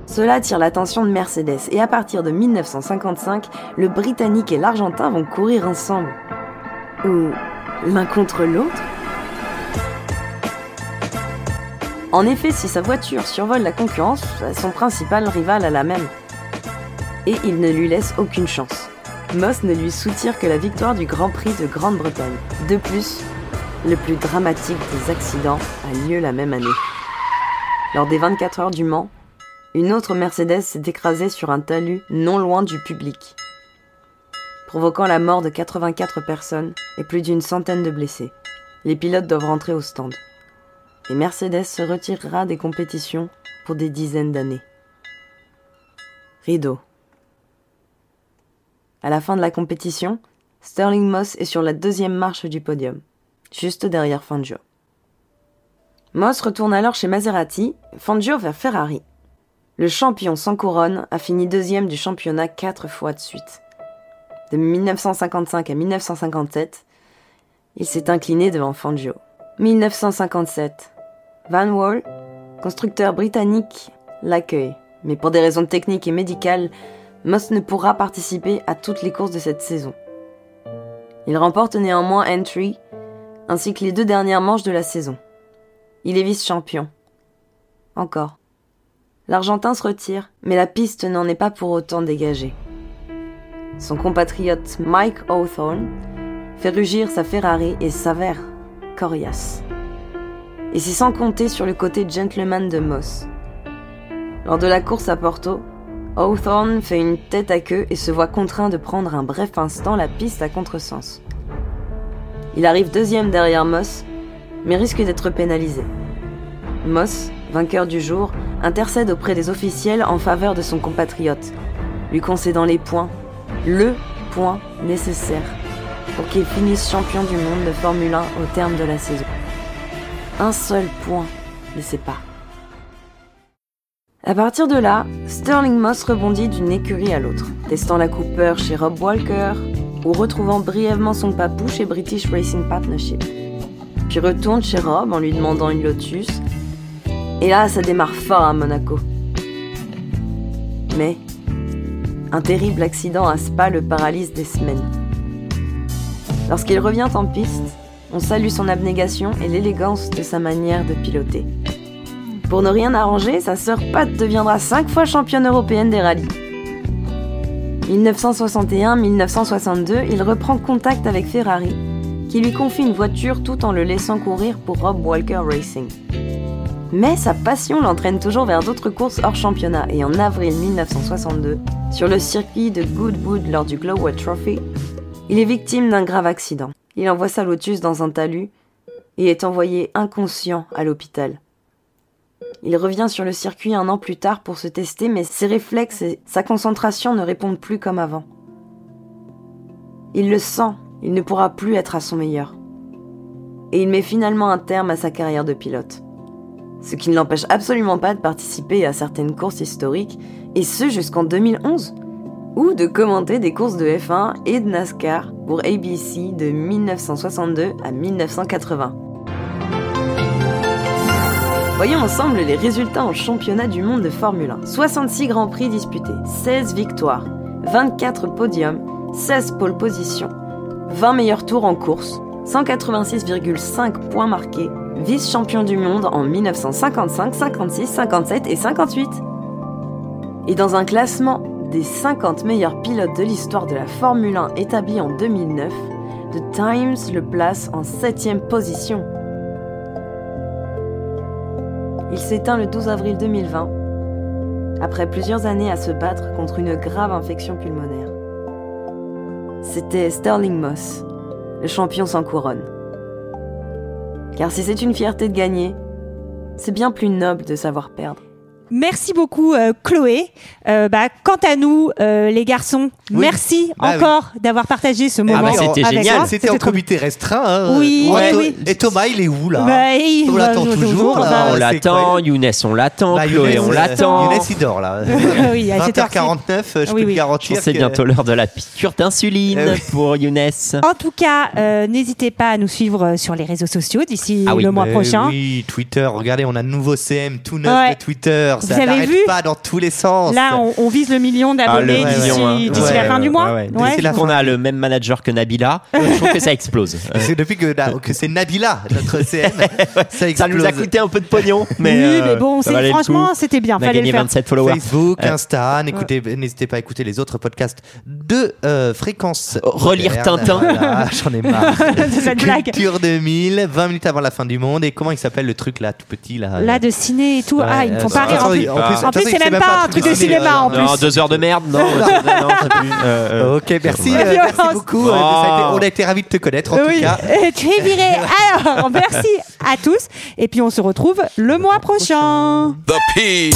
Cela attire l'attention de Mercedes et à partir de 1955, le Britannique et l'Argentin vont courir ensemble. Ou l'un contre l'autre En effet, si sa voiture survole la concurrence, son principal rival a la même. Et il ne lui laisse aucune chance. Moss ne lui soutire que la victoire du Grand Prix de Grande-Bretagne. De plus, le plus dramatique des accidents a lieu la même année. Lors des 24 heures du Mans, une autre Mercedes s'est écrasée sur un talus non loin du public, provoquant la mort de 84 personnes et plus d'une centaine de blessés. Les pilotes doivent rentrer au stand. Et Mercedes se retirera des compétitions pour des dizaines d'années. Rideau. À la fin de la compétition, Sterling Moss est sur la deuxième marche du podium, juste derrière Fangio. Moss retourne alors chez Maserati, Fangio vers Ferrari. Le champion sans couronne a fini deuxième du championnat quatre fois de suite. De 1955 à 1957, il s'est incliné devant Fangio. 1957. Van Wall, constructeur britannique, l'accueille. Mais pour des raisons techniques et médicales, Moss ne pourra participer à toutes les courses de cette saison. Il remporte néanmoins Entry, ainsi que les deux dernières manches de la saison. Il est vice-champion. Encore. L'Argentin se retire, mais la piste n'en est pas pour autant dégagée. Son compatriote Mike Hawthorne fait rugir sa Ferrari et s'avère coriace. Et c'est sans compter sur le côté gentleman de Moss. Lors de la course à Porto, Hawthorne fait une tête à queue et se voit contraint de prendre un bref instant la piste à contresens. Il arrive deuxième derrière Moss, mais risque d'être pénalisé. Moss, vainqueur du jour, intercède auprès des officiels en faveur de son compatriote, lui concédant les points, le point nécessaire pour qu'il finisse champion du monde de Formule 1 au terme de la saison. Un seul point les sépare. À partir de là, Sterling Moss rebondit d'une écurie à l'autre, testant la Cooper chez Rob Walker ou retrouvant brièvement son papou chez British Racing Partnership. Puis retourne chez Rob en lui demandant une Lotus. Et là, ça démarre fort à Monaco. Mais un terrible accident à Spa le paralyse des semaines. Lorsqu'il revient en piste, on salue son abnégation et l'élégance de sa manière de piloter. Pour ne rien arranger, sa sœur Pat deviendra 5 fois championne européenne des rallyes. 1961-1962, il reprend contact avec Ferrari, qui lui confie une voiture tout en le laissant courir pour Rob Walker Racing. Mais sa passion l'entraîne toujours vers d'autres courses hors championnat et en avril 1962, sur le circuit de Goodwood lors du Glowood Trophy, il est victime d'un grave accident. Il envoie sa Lotus dans un talus et est envoyé inconscient à l'hôpital. Il revient sur le circuit un an plus tard pour se tester, mais ses réflexes et sa concentration ne répondent plus comme avant. Il le sent, il ne pourra plus être à son meilleur. Et il met finalement un terme à sa carrière de pilote. Ce qui ne l'empêche absolument pas de participer à certaines courses historiques, et ce jusqu'en 2011, ou de commenter des courses de F1 et de NASCAR pour ABC de 1962 à 1980. Voyons ensemble les résultats en championnat du monde de Formule 1. 66 grands prix disputés, 16 victoires, 24 podiums, 16 pole positions, 20 meilleurs tours en course, 186,5 points marqués, vice-champion du monde en 1955, 56, 57 et 58. Et dans un classement des 50 meilleurs pilotes de l'histoire de la Formule 1 établi en 2009, The Times le place en 7 position. Il s'éteint le 12 avril 2020, après plusieurs années à se battre contre une grave infection pulmonaire. C'était Sterling Moss, le champion sans couronne. Car si c'est une fierté de gagner, c'est bien plus noble de savoir perdre. Merci beaucoup euh, Chloé. Euh, bah, quant à nous, euh, les garçons, merci Bah encore d'avoir partagé ce moment. bah, c'était génial. C'était en comité restreint. hein. Oui, Ouais. oui, oui. Et Thomas, il est où là Bah, il- On l'attend bah, toujours. là. on l'attend. Younes on l'attend, Bah, Chloé Younes, on l'attend. Younes, il dort là. Oui, à cette heure-ci. 20h49, je Oui, peux oui. te garantir. C'est que- bientôt l'heure de la piqûre d'insuline Eh pour Younes. En tout cas, euh, n'hésitez pas à nous suivre sur les réseaux sociaux d'ici Ah oui, le mois Mais prochain. Oui, Twitter. Regardez, on a un nouveau CM tout neuf de Twitter. Ça Vous avez n'arrête vu pas dans tous les sens. Là, on, on vise le million d'abonnés Ah, d'ici hein. Ouais, la fin du mois. Ouais, ouais. Qu'on a le même manager que Nabila, je trouve que ça explose. Euh, C'est depuis que, que c'est Nabila, notre CM, ça Ça explose. nous a coûté un peu de pognon, mais, oui, euh, mais bon, ça valait le franchement, c'était bien. On a gagné faire. 27 followers. Facebook, Euh, Insta, n'hésitez pas à écouter les autres podcasts de euh, fréquence. Relire moderne. Tintin. Voilà, J'en ai marre. de cette blague. Culture 2000, 20 minutes avant la fin du monde. Et comment il s'appelle le truc là, tout petit là Là, de ciné et tout. Ah, ils me font euh, pas rire. En plus, en c'est même pas un truc de ciné, cinéma en plus. Non, deux heures de merde, non. Euh, euh, Ok, merci, euh, merci violence. beaucoup. été- on a été ravis de te connaître en tout cas. tu es viré. Alors, merci à tous. Et puis, on se retrouve le mois prochain. The P.